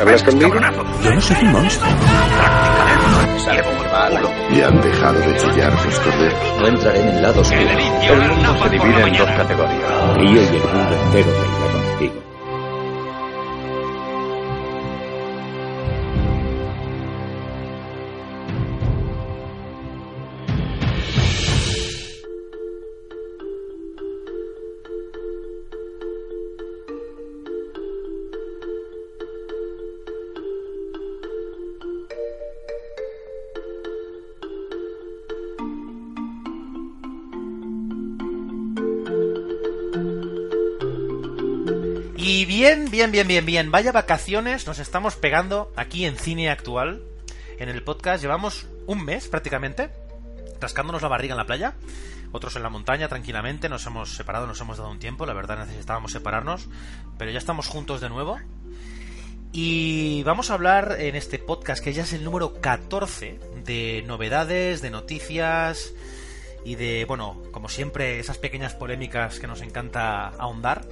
¿Hablas conmigo? Yo no soy un monstruo. Y han dejado de chillar sus corderos. No entraré en el lado oscuro. El mundo se divide en dos categorías. Río y el mundo entero reirá contigo. Bien, bien, bien, bien. Vaya vacaciones nos estamos pegando aquí en Cine Actual. En el podcast llevamos un mes prácticamente rascándonos la barriga en la playa. Otros en la montaña tranquilamente. Nos hemos separado, nos hemos dado un tiempo. La verdad necesitábamos separarnos. Pero ya estamos juntos de nuevo. Y vamos a hablar en este podcast, que ya es el número 14, de novedades, de noticias y de, bueno, como siempre, esas pequeñas polémicas que nos encanta ahondar.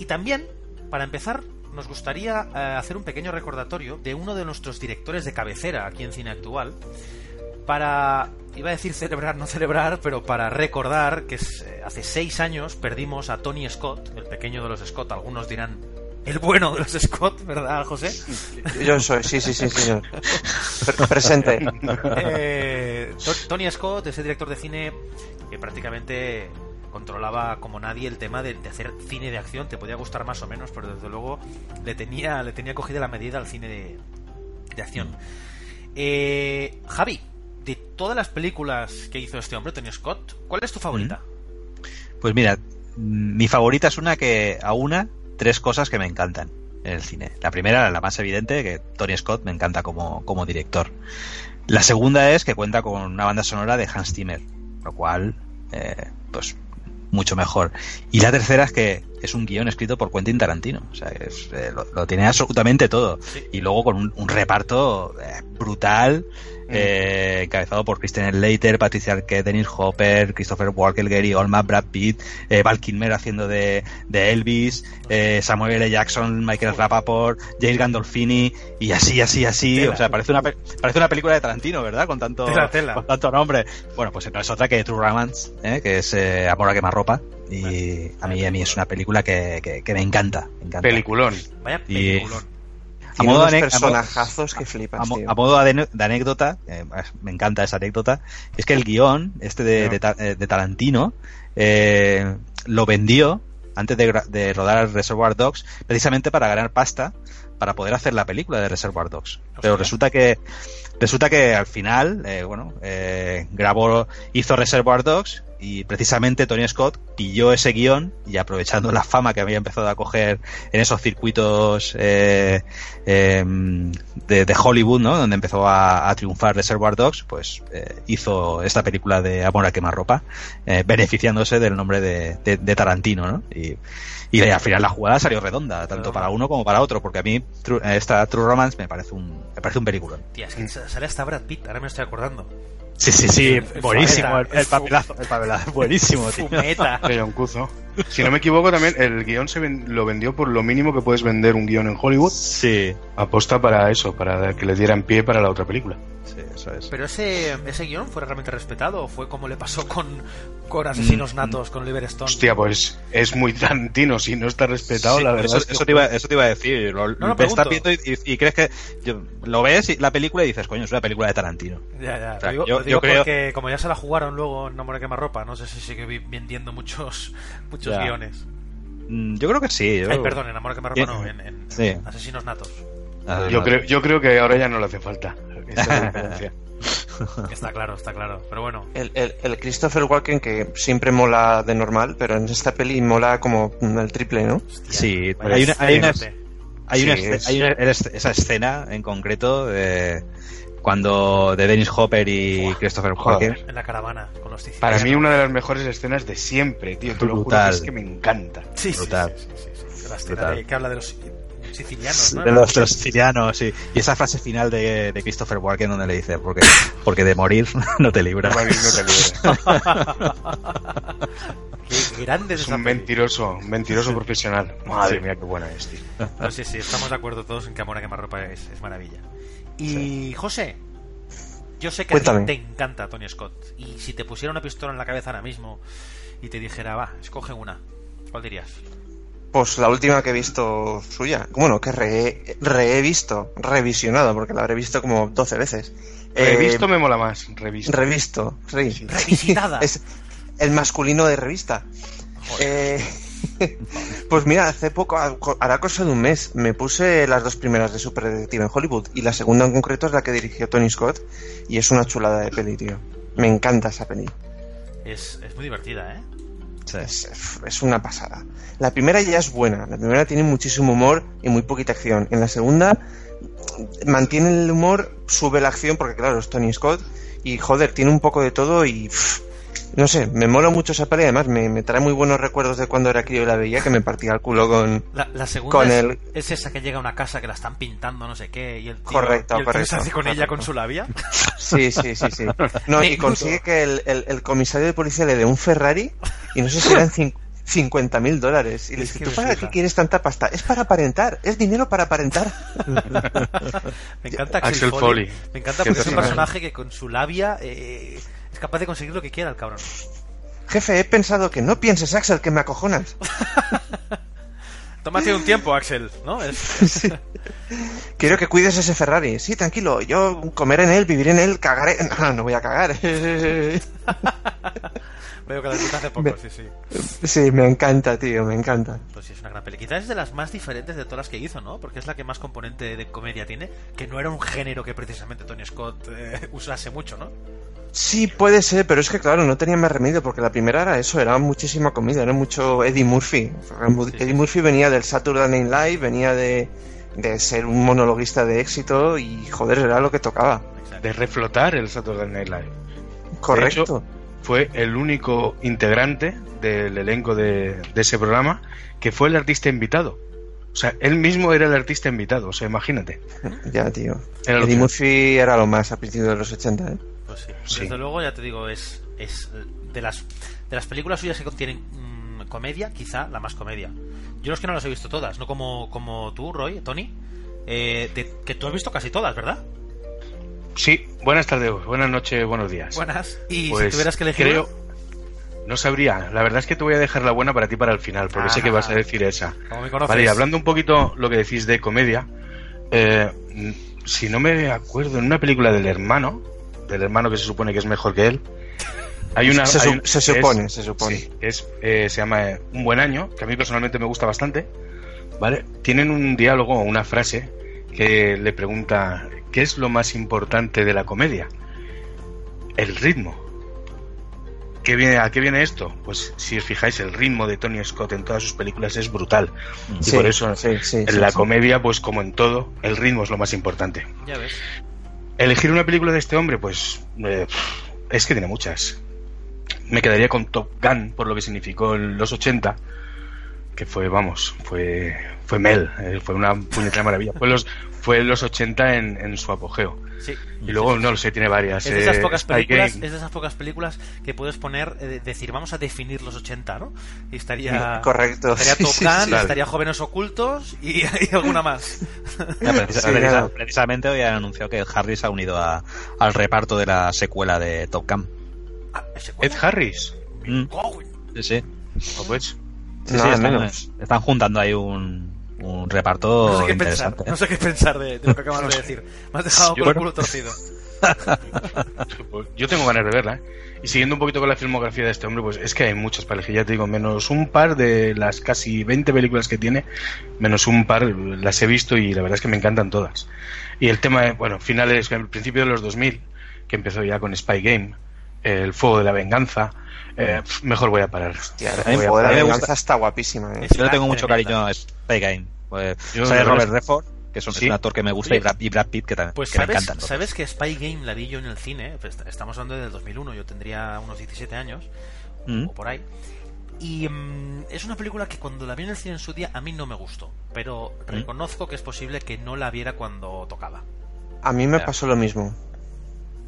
Y también, para empezar, nos gustaría eh, hacer un pequeño recordatorio de uno de nuestros directores de cabecera aquí en Cine Actual, para, iba a decir celebrar, no celebrar, pero para recordar que es, eh, hace seis años perdimos a Tony Scott, el pequeño de los Scott, algunos dirán el bueno de los Scott, ¿verdad, José? Yo soy, sí, sí, sí, señor. Pre- presente. Eh, To- Tony Scott, ese director de cine que prácticamente controlaba como nadie el tema de, de hacer cine de acción. Te podía gustar más o menos, pero desde luego le tenía, le tenía cogida la medida al cine de, de acción. Eh, Javi, de todas las películas que hizo este hombre, Tony Scott, ¿cuál es tu favorita? Pues mira, mm, mi favorita es una que a una tres cosas que me encantan en el cine. La primera, la más evidente, que Tony Scott me encanta como, como director. La segunda es que cuenta con una banda sonora de Hans Zimmer, lo cual, eh, pues, mucho mejor. Y la tercera es que es un guion escrito por Quentin Tarantino. O sea, es, eh, lo, lo tiene absolutamente todo. Y luego con un, un reparto eh, brutal, eh, encabezado por Christian Slater, Patricia Arquette, Dennis Hopper, Christopher Walken, Gary Oldman, Brad Pitt, eh, Val Kilmer haciendo de, de Elvis, eh, Samuel L. Jackson, Michael Rapaport, James Gandolfini, y así, así, así. Tela. O sea, parece una, pe- parece una película de Tarantino, ¿verdad? Con tanto, Tela, tela. con tanto nombre. Bueno, pues no es otra que True Romance, ¿eh? que es eh, Amor a quemarropa. Y a mí, a mí es una película que, que, que me encanta. Me encanta. Peliculón. Vaya Y- A modo, unos a personajazos que a, flipas, tío. a modo de, anécdota, eh, me encanta esa anécdota, es que el guion este de, eh, de Tarantino eh, lo vendió antes de rodar Reservoir Dogs precisamente para ganar pasta para poder hacer la película de Reservoir Dogs. Pero resulta que resulta que al final, eh, bueno, eh, grabó, hizo Reservoir Dogs y precisamente Tony Scott pilló ese guion y aprovechando la fama que había empezado a coger en esos circuitos eh, eh, de, de Hollywood, ¿no? Donde empezó a, a triunfar Reservoir Dogs, pues eh, hizo esta película de Amor a quemarropa, eh, beneficiándose del nombre de, de- de Tarantino, ¿no? Y, y al final la jugada salió redonda, tanto para uno como para otro, porque a mí esta True Romance me parece un, me parece un peliculón. Tía, es que sale hasta Brad Pitt, ahora me estoy acordando. Sí, sí, sí, El buenísimo el, el papelazo, el papelazo, buenísimo, tío. Fumeta. De John Cuzo. Si no me equivoco, también el guion se ven- lo vendió por lo mínimo que puedes vender un guion en Hollywood. Sí, Aposta para eso, para que le dieran pie para la otra película. sí, eso es. Pero ese, ese guion fue realmente respetado, o fue como le pasó con, con Asesinos Mm, Natos, con Oliver Stone. Hostia, pues es muy Tarantino. Si no está respetado, Sí, la verdad eso, es que- eso te iba, eso te iba a decir. Lo, No, no, pregunto. viendo y, y- y crees que yo- lo ves y- la película y dices, coño, es una película de Tarantino. Ya, ya, O sea, digo, yo- digo yo creo- porque como ya se la jugaron luego en Nombre Quemarropa, no sé si sigue vendiendo muchos, muchos Guiones. Mm, Yo creo que sí. yo- Ay, perdón, en Amor que me ropa no, en, en Sí. Asesinos Natos. Yo creo, yo creo que ahora ya no le hace falta. Esa es. Está claro, está claro. Pero bueno, El, el, el Christopher Walken que siempre mola de normal, pero en esta peli mola como el triple, ¿no? Sí, hay una, hay una, hay una, Sí, esce- es- hay una- es- esa escena en concreto de cuando de Dennis Hopper y Christopher. Walken. en la caravana con los sicilianos. Para mí una de las mejores escenas de siempre, tío. Te lo juro que es que me encanta. Sí, sí, Brutal. sí, sí, sí, sí. La escena de- que habla de los sicilianos, ¿no? De los, sicilianos, sí. Y esa frase final de, de Christopher Walken donde le dice, porque, porque de morir no te libras. Morir no te libre. Qué grande es Es un mentiroso, un mentiroso profesional. Madre mía, qué buena es, tío. No, sí, sí, estamos de acuerdo todos en que Amor a quemarropa es, es maravilla. Y José, yo sé que a ti te encanta Tony Scott. Y si te pusiera una pistola en la cabeza ahora mismo y te dijera, va, escoge una, ¿cuál dirías? Pues la última que he visto suya. Bueno, que re, re he visto, revisionado, porque la habré visto como 12 veces. Eh, Revisto me mola más. Revisto. Revisto, sí. Revisitada. es el masculino de revista. Eh, pues mira, hace poco, hará cosa de un mes, me puse las dos primeras de Super Detective en Hollywood y la segunda en concreto es la que dirigió Tony Scott y es una chulada de peli, tío. Me encanta esa peli. Es, es muy divertida, ¿eh? Es, es una pasada. La primera ya es buena, la primera tiene muchísimo humor y muy poquita acción. En la segunda mantiene el humor, sube la acción porque claro, es Tony Scott y joder, tiene un poco de todo y pff, no sé, me mola mucho esa peli, además me, me trae muy buenos recuerdos de cuando era crío y la veía que me partía el culo con... La, la segunda Con es, el- es esa que llega a una casa que la están pintando, no sé qué, y el tío, Correcto, y el tío correcto, se hace con ella con su labia. Sí, sí, sí, sí. No, y consigue que el, el- el comisario de policía le dé un Ferrari y no sé si eran cin- 50 mil dólares. Y le dice, ¿tú para qué quieres tanta pasta? Es para aparentar, es dinero para aparentar. Me encanta Axel, Axel Foley. Foley. Me encanta porque es un personaje. personaje que con su labia eh, es capaz de conseguir lo que quiera el cabrón. Jefe, he pensado que no pienses, Axel, que me acojonas. Tómate un tiempo, Axel, ¿no? Es, Quiero que cuides ese Ferrari. Sí, tranquilo, yo comeré en él, viviré en él, cagaré. No, no voy a cagar. Veo que la hace poco, Me- sí, sí. Sí, me encanta, tío, me encanta. Pues sí, es una gran peli. Quizás es de las más diferentes de todas las que hizo, ¿no? Porque es la que más componente de comedia tiene, que no era un género que precisamente Tony Scott eh, usase mucho, ¿no? Sí, puede ser, pero es que claro, no tenía más remedio porque la primera era eso, era muchísima comida, era mucho Eddie Murphy. Eddie Murphy venía del Saturday Night Live, venía de, de ser un monologuista de éxito y joder, era lo que tocaba. De reflotar el Saturday Night Live. Correcto. Fue el único integrante del elenco de, de ese programa que fue el artista invitado. O sea, él mismo era el artista invitado, o sea, imagínate. Ya, tío. Era lo Eddie que- Murphy era lo más a principios de los 80, ¿eh? Pues sí. Sí. Desde luego, ya te digo, es, es de las de las películas suyas que contienen mm, comedia, quizá la más comedia. Yo es que no las he visto todas, no como, como tú, Roy, Tony, eh, de- que tú has visto casi todas, ¿verdad? Sí, buenas tardes, buenas noches, buenos días. Buenas. Y Pues si tuvieras que elegir creo, no sabría. La verdad es que te voy a dejar la buena para ti para el final, porque sé que Ah. vas a decir esa. como me conoces, Vale, y hablando un poquito lo que decís de comedia, eh, si no me acuerdo, en una película del hermano, del hermano que se supone que es mejor que él, hay una... Se hay su- un- se supone, se supone. sí, es, eh, se llama eh, Un buen año, que a mí personalmente me gusta bastante, ¿vale? Tienen un diálogo o una frase que le pregunta, ¿qué es lo más importante de la comedia? El ritmo. ¿Qué viene, ¿A qué viene esto? Pues si os fijáis, el ritmo de Tony Scott en todas sus películas es brutal. Y Sí, por eso sí, sí, en sí, la sí. comedia, pues como en todo, el ritmo es lo más importante. ya ves. Elegir una película de este hombre, pues eh, es que tiene muchas. Me quedaría con Top Gun por lo que significó en los 80, que fue, vamos, fue fue Mel, eh, fue una puñetera maravilla. Fue los fue los 80 en, en su apogeo. Sí. Y luego, no lo sé, tiene varias. Es de esas eh, pocas películas, es de esas pocas películas que puedes poner, eh, decir, vamos a definir los 80, ¿no? Y estaría Correcto. estaría Top sí, Gun, sí. Estaría Jóvenes Ocultos y, y alguna más. Ya, precisamente hoy han anunciado que Harris ha unido a- al reparto de la secuela de Top Gun. Ah, ¿ese Ed? Harris. Mm, Oh, sí, sí. O pues, Sí, están, menos. están juntando ahí un, un reparto no sé qué pensar, interesante. no sé qué pensar de, de lo que acabas de decir. Me has dejado Yo- con el culo torcido. Yo tengo ganas de verla, ¿eh? Y siguiendo un poquito con la filmografía de este hombre, pues es que hay muchas parejas, ya te digo, menos un par de las casi 20 películas que tiene, menos un par las he visto y la verdad es que me encantan todas. Y el tema, bueno, finales, el principio de los 2000, que empezó ya con Spy Game, El Fuego de la Venganza, eh, mejor voy a parar. Hostia, A mí- a me gusta- está guapísima. ¿eh? Yo le tengo mucho cariño a Spy Game. Pues, Yo, sale la Robert Redford, que es un, es Sí. un actor que me gusta, Oye, y Brad, y Brad Pitt, que, también Pues que me sabes, encantan. los sabes que Spy Game la vi yo en el cine, pues, estamos hablando del 2001, yo tendría unos 17 años, Mm. o por ahí. Y mm, es una película que cuando la vi en el cine en su día a mí no me gustó, pero Mm. reconozco que es posible que no la viera cuando tocaba. A mí me pasó lo mismo.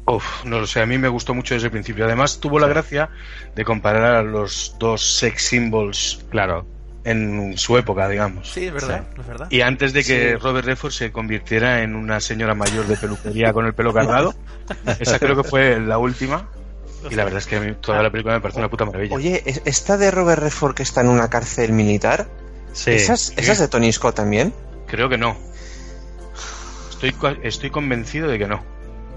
Uf, no lo sé, a mí me gustó mucho desde el principio. Además, tuvo la gracia de comparar a los dos sex symbols Claro. en su época, digamos. Sí, es verdad, ¿no es verdad? Y antes de que Sí. Robert Redford se convirtiera en una señora mayor de peluquería con el pelo cargado, esa creo que fue la última. Y la verdad es que a mí toda la película me parece una puta maravilla. Oye, ¿es- ¿esta de Robert Redford que está en una cárcel militar? Sí. ¿Esa es, esa es de Tony Scott también? Creo que no. Estoy, estoy convencido de que no.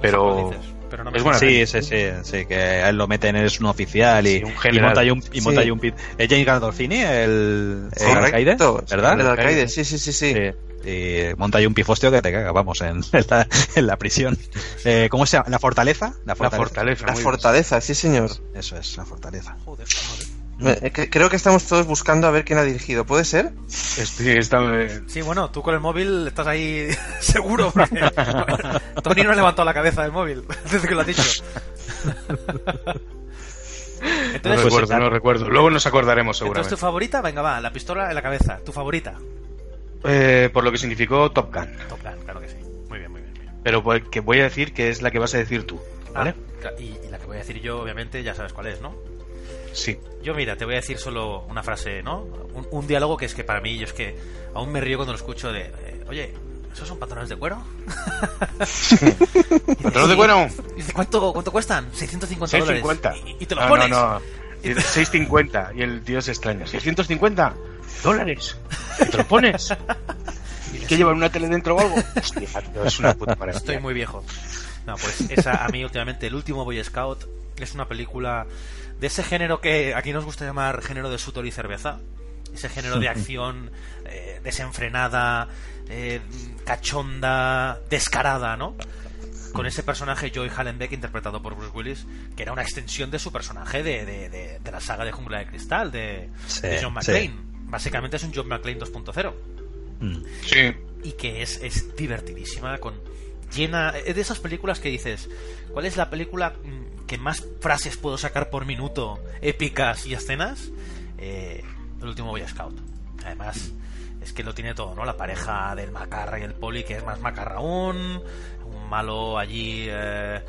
Pero pero no me es buena Sí, sí, sí, sí, que a él lo meten, es un oficial y, Sí, un y monta ahí un, y monta Sí. ahí un pit. ¿Es James Gandolfini, el, el alcaide? ¿Verdad? El alcaide, sí, sí, sí, sí. Sí. Y monta ahí un pifostio que te caga, vamos, en, en la, en la prisión. Eh, ¿Cómo se llama? ¿La fortaleza? La fortaleza. La fortaleza, sí, señor. Eso es, la fortaleza. Joder, joder. Eh, que- Creo que estamos todos buscando a ver quién ha dirigido. ¿Puede ser? Estoy, está- eh, Sí, bueno, tú con el móvil estás ahí seguro. porque Tony no ha levantado la cabeza del móvil desde que lo has dicho. no Entonces, recuerdo, no recuerdo. Luego nos acordaremos entonces, seguramente. tu favorita, venga, va, la pistola en la cabeza. Tu favorita. Eh, por lo que significó Top Gun. Top Gun, claro que sí. Muy bien, muy bien. muy bien. Pero pues, que voy a decir que es la que vas a decir tú. ¿Vale? Ah, y, y la que voy a decir yo, obviamente, ya sabes cuál es, ¿no? Sí. Yo, mira, te voy a decir solo una frase, ¿no? Un, un diálogo que es que para mí, yo es que aún me río cuando lo escucho de, eh, oye, ¿esos son pantalones de cuero? ¿Pantalones de cuero? ¿cuánto, ¿cuánto cuestan? 650 dólares. 650. Y, y te los no, pones. No, no. Y de 650. Y el tío se extraña. ¿650 dólares? ¿Y te lo pones? ¿Y que llevar una tele dentro o algo? Hostia, tío, es una puta maravilla. Estoy muy viejo. No, pues esa a mí últimamente, el último Boy Scout, es una película de ese género que aquí nos gusta llamar género de sudor y cerveza. Ese género de acción eh, desenfrenada, eh, cachonda, descarada, ¿no? Con ese personaje Joey Hallenbeck interpretado por Bruce Willis, que era una extensión de su personaje de, de- de- de la saga de Jungla de Cristal, de, Sí, de John sí. McClane. Básicamente es un John McClane 2.0 Mm. Sí. y que es, es divertidísima, con llena es de esas películas que dices, ¿cuál es la película mm, que más frases puedo sacar por minuto, épicas y escenas? Eh, el último Boy Scout. Además, es que lo tiene todo, ¿no? La pareja del macarra y el poli, que es más macarra aún, un malo allí... eh,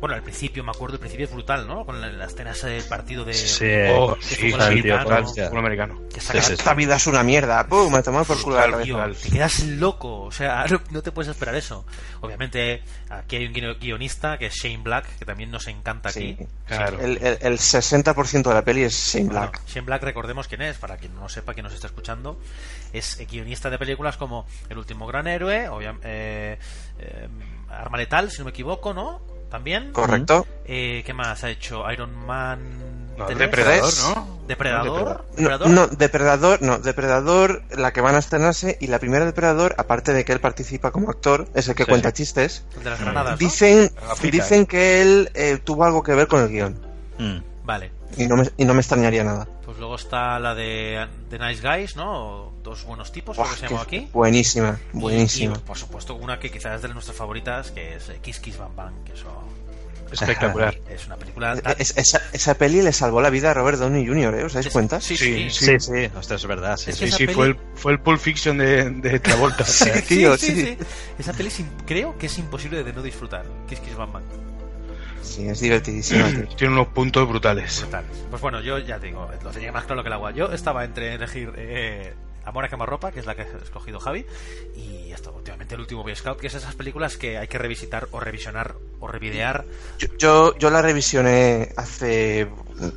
bueno, al principio, me acuerdo, el principio es brutal, ¿no? Con la- las escenas del partido de... Sí, Oh, de sí, fútbol sí, fútbol americano. que saca- Sí, sí, Esta vida es una mierda. ¡Pum! Me tomado por culo la Brutal, cabeza. Tío, te quedas loco, o sea, no, no te puedes esperar eso. Obviamente, aquí hay un guio- guionista que es Shane Black, que también nos encanta Sí. aquí. Claro. El, el, el 60% de la peli es Shane Bueno, Black. Shane Black, recordemos quién es, para quien no lo sepa, quien nos está escuchando, es guionista de películas como El último gran héroe, obvia- eh, eh, Arma letal, si no me equivoco, ¿no? También. ¿Correcto? Eh, ¿Qué más ha hecho? Iron Man. No, 3, Depredador. ¿no? Depredador. No, Depredador. no, Depredador, no, Depredador, la que van a estrenarse, y la primera Depredador, aparte de que él participa como actor, es el que Sí. cuenta chistes, El de las granadas. ¿no? dicen, dicen que él eh, tuvo algo que ver con el guion. Mm. Vale. Y no me, y no me extrañaría nada. Pues luego está la de The Nice Guys, ¿no? Dos buenos tipos, Buah, que se llama aquí. Buenísima, Y- buenísima. Y, por supuesto, una que quizás es de nuestras favoritas, que es Kiss Kiss Bang Bang, que eso Espectacular. es una película... Tan- es- esa, esa peli le salvó la vida a Robert Downey Jr., ¿eh? ¿Os dais es- cuenta? Sí, sí. Sí, Sí, sí, ostras, es verdad. Sí, Es sí. Sí, peli- fue el, fue el Pulp Fiction de, de Travolta. Sí, sí, tío, sí, sí. sí. Esa peli creo que es imposible de no disfrutar. Kiss Kiss Bang Bang. Sí, es divertidísima. tío. Tiene unos puntos brutales. Brutales. Pues bueno, yo ya te digo, lo tenía más claro que el agua. Yo estaba entre elegir eh, Amor a quemarropa, que es la que ha escogido Javi, y esto, últimamente el último Boy Scout, que es esas películas que hay que revisitar o revisionar o revidear. Yo, yo, yo la revisioné hace,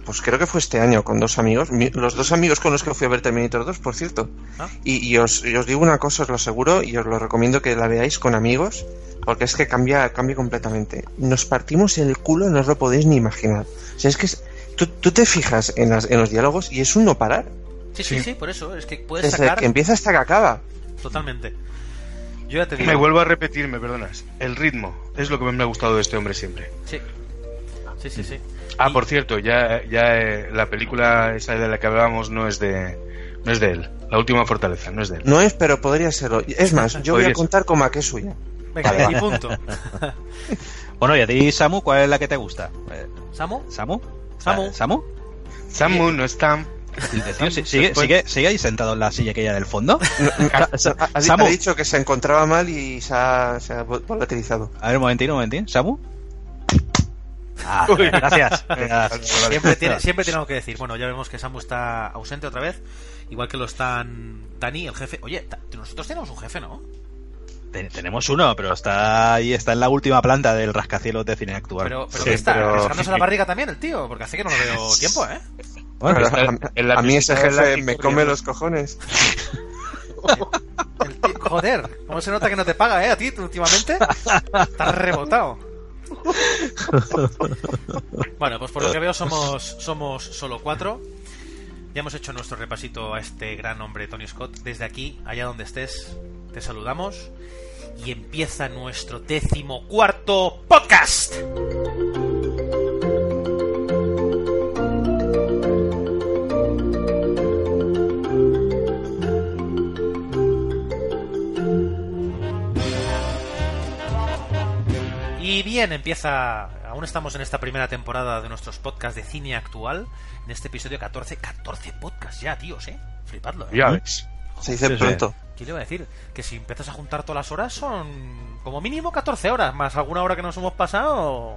pues creo que fue este año con dos amigos, mi- los dos amigos con los que fui a ver Terminator 2, por cierto. Ah. Y, y os, y os digo una cosa, os lo aseguro, y os lo recomiendo que la veáis con amigos, porque es que cambia, cambia completamente. Nos partimos el culo, no os lo podéis ni imaginar. O sea, es que es- tú, tú te fijas en, las, en los diálogos y es un no parar. Sí, sí, sí, por eso, es que puedes Desde sacar que empieza hasta que acaba. totalmente. Yo ya te digo. Me vuelvo a repetir, me perdonas. El ritmo es lo que me ha gustado de este hombre siempre. Sí. Sí, sí, sí. Ah, Y- por cierto, ya, ya eh, la película esa de la que hablábamos no es de no es de él. La última fortaleza, no es de él. No es, pero podría serlo. Es más, yo voy a contar como a que es suya. Venga, Vale, y punto. Bueno, y a ti, Samu, ¿cuál es la que te gusta? ¿Samu? ¿Samu? Samu. ¿Samu? Samu no está. El sigue, sigue, sigue ahí sentado en la silla aquella del fondo. Ha, ha- ha Samu. dicho que se encontraba mal y se ha, se ha vol- volatilizado. A ver, un momentín, un momentín. ¿Samu? Ah, gracias. gracias. Siempre tiene, siempre algo que decir. Bueno, ya vemos que Samu está ausente otra vez. Igual que lo están Dani, el jefe. Oye, nosotros tenemos un jefe, ¿no? Ten- tenemos uno, pero está ahí, está en la última planta del rascacielos de cine actual. Pero, pero Sí, ¿qué está? pero- ¿Rascándose la barriga también el tío? Porque hace que no lo veo tiempo, ¿eh? Bueno, Pero está a, mí ese jefe me come los cojones. Joder, ¿cómo se nota que no te paga, eh? A ti últimamente. Estás rebotado. Bueno, pues por lo que veo somos, somos solo cuatro. Ya hemos hecho nuestro repasito a este gran hombre Tony Scott. Desde aquí, allá donde estés, te saludamos. Y empieza nuestro décimo cuarto podcast. Bien, empieza. Aún estamos en esta primera temporada de nuestros podcasts de cine actual. En este episodio 14. 14 podcasts ya, tíos, ¿eh? Flipadlo, ¿eh? Ya ves. Se dice Sí, pronto. ¿Qué le iba a decir? Que si empiezas a juntar todas las horas son como mínimo 14 horas, más alguna hora que nos hemos pasado.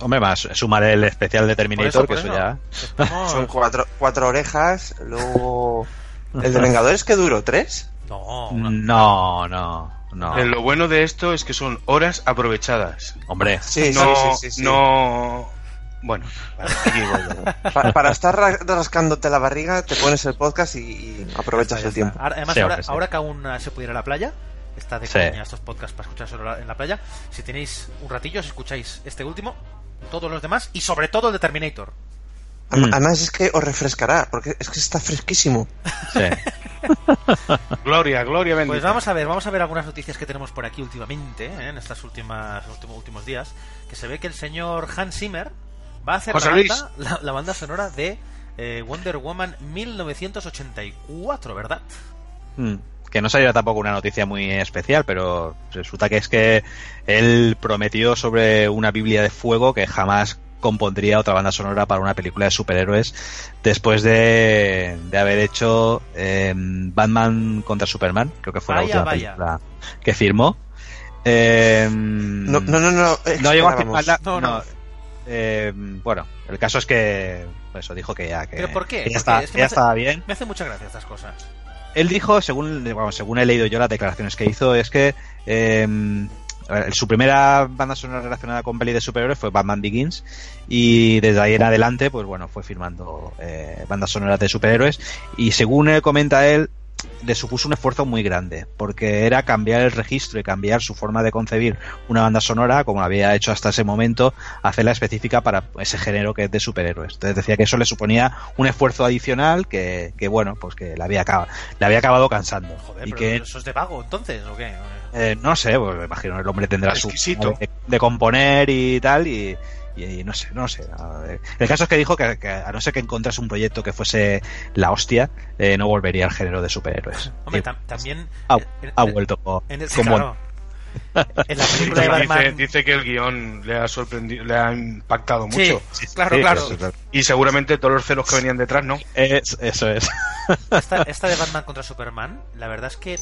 Hombre, más sumar el especial de Por Terminator, eso, que eso eso. ya. Estamos- Son cuatro, cuatro orejas, luego... ¿El de Vengadores que duró? ¿Tres? No, una- No, no, no. Eh, Lo bueno de esto es que son horas aprovechadas. Hombre, Sí, no, sí, sí, sí, sí. no. Bueno, vale, aquí voy yo. Pa- para estar ra- rascándote la barriga, te pones el podcast y, y aprovechas el tiempo. Ahora- además, Sí, ahora, hombre, sí. ahora que aún se puede ir a la playa, está de Sí. coña estos podcasts para escuchar solo en la playa. Si tenéis un ratillo, os escucháis este último, todos los demás y sobre todo el de Terminator. Mm. Además es que os refrescará, porque es que está fresquísimo. sí. Gloria, gloria bendita. Pues vamos a ver, vamos a ver algunas noticias que tenemos por aquí últimamente, ¿eh? en estas últimas últimos, últimos días, que se ve que el señor Hans Zimmer va a hacer la banda, la, la banda sonora de eh, Wonder Woman 1984, ¿verdad? Mm, Que no saliera tampoco una noticia muy especial, pero resulta que es que él prometió sobre una Biblia de fuego que jamás compondría otra banda sonora para una película de superhéroes después de, de haber hecho eh, Batman contra Superman, creo que fue Vaya, la última vaya. película que firmó. Eh, No, no, no, no. no llegó a firmarla. No, no. no. Eh, bueno, el caso es que eso dijo que ya que, ¿Pero por qué? que ya, Porque está- es que que me ya hace- estaba bien. Me hace mucha gracia estas cosas. Él dijo, según, según he leído yo las declaraciones que hizo, es que eh, su primera banda sonora relacionada con peli de superhéroes fue Batman Begins y desde ahí en adelante, pues bueno, fue firmando eh, bandas sonoras de superhéroes. Y según comenta él, le supuso un esfuerzo muy grande, porque era cambiar el registro y cambiar su forma de concebir una banda sonora, como lo había hecho hasta ese momento, hacerla específica para ese género que es de superhéroes. Entonces decía que eso le suponía un esfuerzo adicional que, que bueno, pues que le había acabado, le había acabado cansando. Joder, y pero que eso es de vago entonces, ¿o qué? eh, no sé, pues me imagino el hombre tendrá su Exquisito. de, de componer y tal y, y- y no sé, no sé. Ver. El caso es que dijo que, que a no ser que encontrase un proyecto que fuese la hostia, eh, no volvería al género de superhéroes. Hombre, Y tam- también... ha, en- ha en- vuelto co- En el, como claro. En la película de Dice, Batman... dice que el guion le ha sorprendido, le ha impactado Sí, mucho. claro, Sí, claro. eso Y seguramente todos los celos que venían detrás, ¿no? es- eso es. Esta, esta de Batman contra Superman, la verdad es que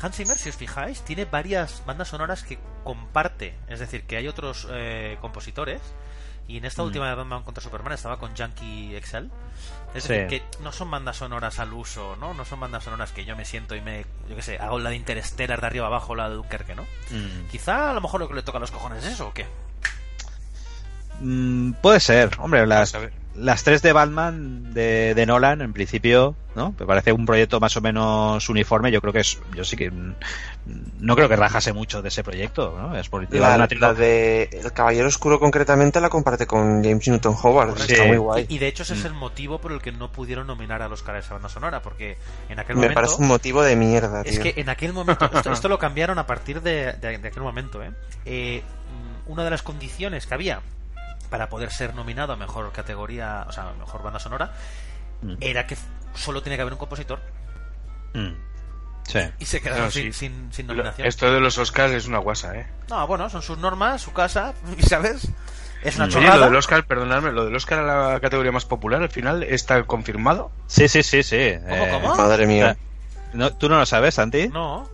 Hans Zimmer, si os fijáis, tiene varias bandas sonoras que comparte. Es decir, que hay otros eh, compositores Y en esta Mm. última de Batman contra Superman estaba con Yankee Excel. Es Sí. decir, que no son bandas sonoras al uso, ¿no? No son bandas sonoras que yo me siento y me, yo qué sé, hago la de Interstellar de arriba abajo, la de Dunkerque, ¿no? Mm. Quizá a lo mejor lo que le toca a los cojones es eso, ¿o qué? Mm, puede ser, hombre, las, Vamos a ver. Las tres de Batman de, de Nolan, en principio, ¿no? Me parece un proyecto más o menos uniforme. Yo creo que es, yo sí que no creo que rajase mucho de ese proyecto, ¿no? Es por La, de El Caballero Oscuro concretamente la comparte con James Newton Howard. Sí. Está muy guay. Y, y de hecho ese es Mm. el motivo por el que no pudieron nominar a los caras esa banda sonora, porque en aquel Me momento... parece un motivo de mierda, tío. Es que en aquel momento, esto, esto lo cambiaron a partir de, de- de aquel momento, ¿eh? Eh, mm, Una de las condiciones que había para poder ser nominado a mejor categoría, o sea, a mejor banda sonora, Mm. era que solo tenía que haber un compositor Mm. Sí. y se quedaron No, sí. sin, sin, nominación. Esto de los Oscars es una guasa, ¿eh? No, bueno, son sus normas, su casa, ¿sabes? Es una Mm. Oye, chorrada. lo del Oscar, perdonadme, lo del Oscar a la categoría más popular, al final está confirmado. Sí, sí, sí, sí. ¿Cómo, cómo? Madre mía. No, ¿Tú no lo sabes, Santi? No.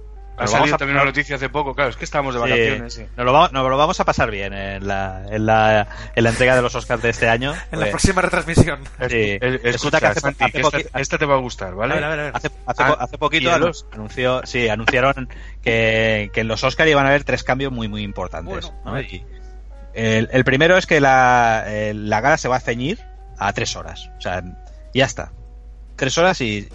Ha salido vamos a- también una noticia hace poco, claro, es que estábamos de Sí. vacaciones. sí. Nos, lo vamos, nos lo vamos a pasar bien en la, en la, en la entrega de los Oscars de este año. En la Pues, próxima retransmisión. sí. Escucha, que hace, Santi, hace poqui- esta, esta te va a gustar, ¿vale? A ver, a ver, a ver. Hace, hace, Ah, po- hace poquito ¿y el anu- Os- anunció, sí, anunciaron que, que en los Oscar iban a haber tres cambios muy muy importantes. Bueno, ¿no? Y el, el primero es que la, eh, la gala se va a ceñir a tres horas. O sea, ya está. Tres horas y.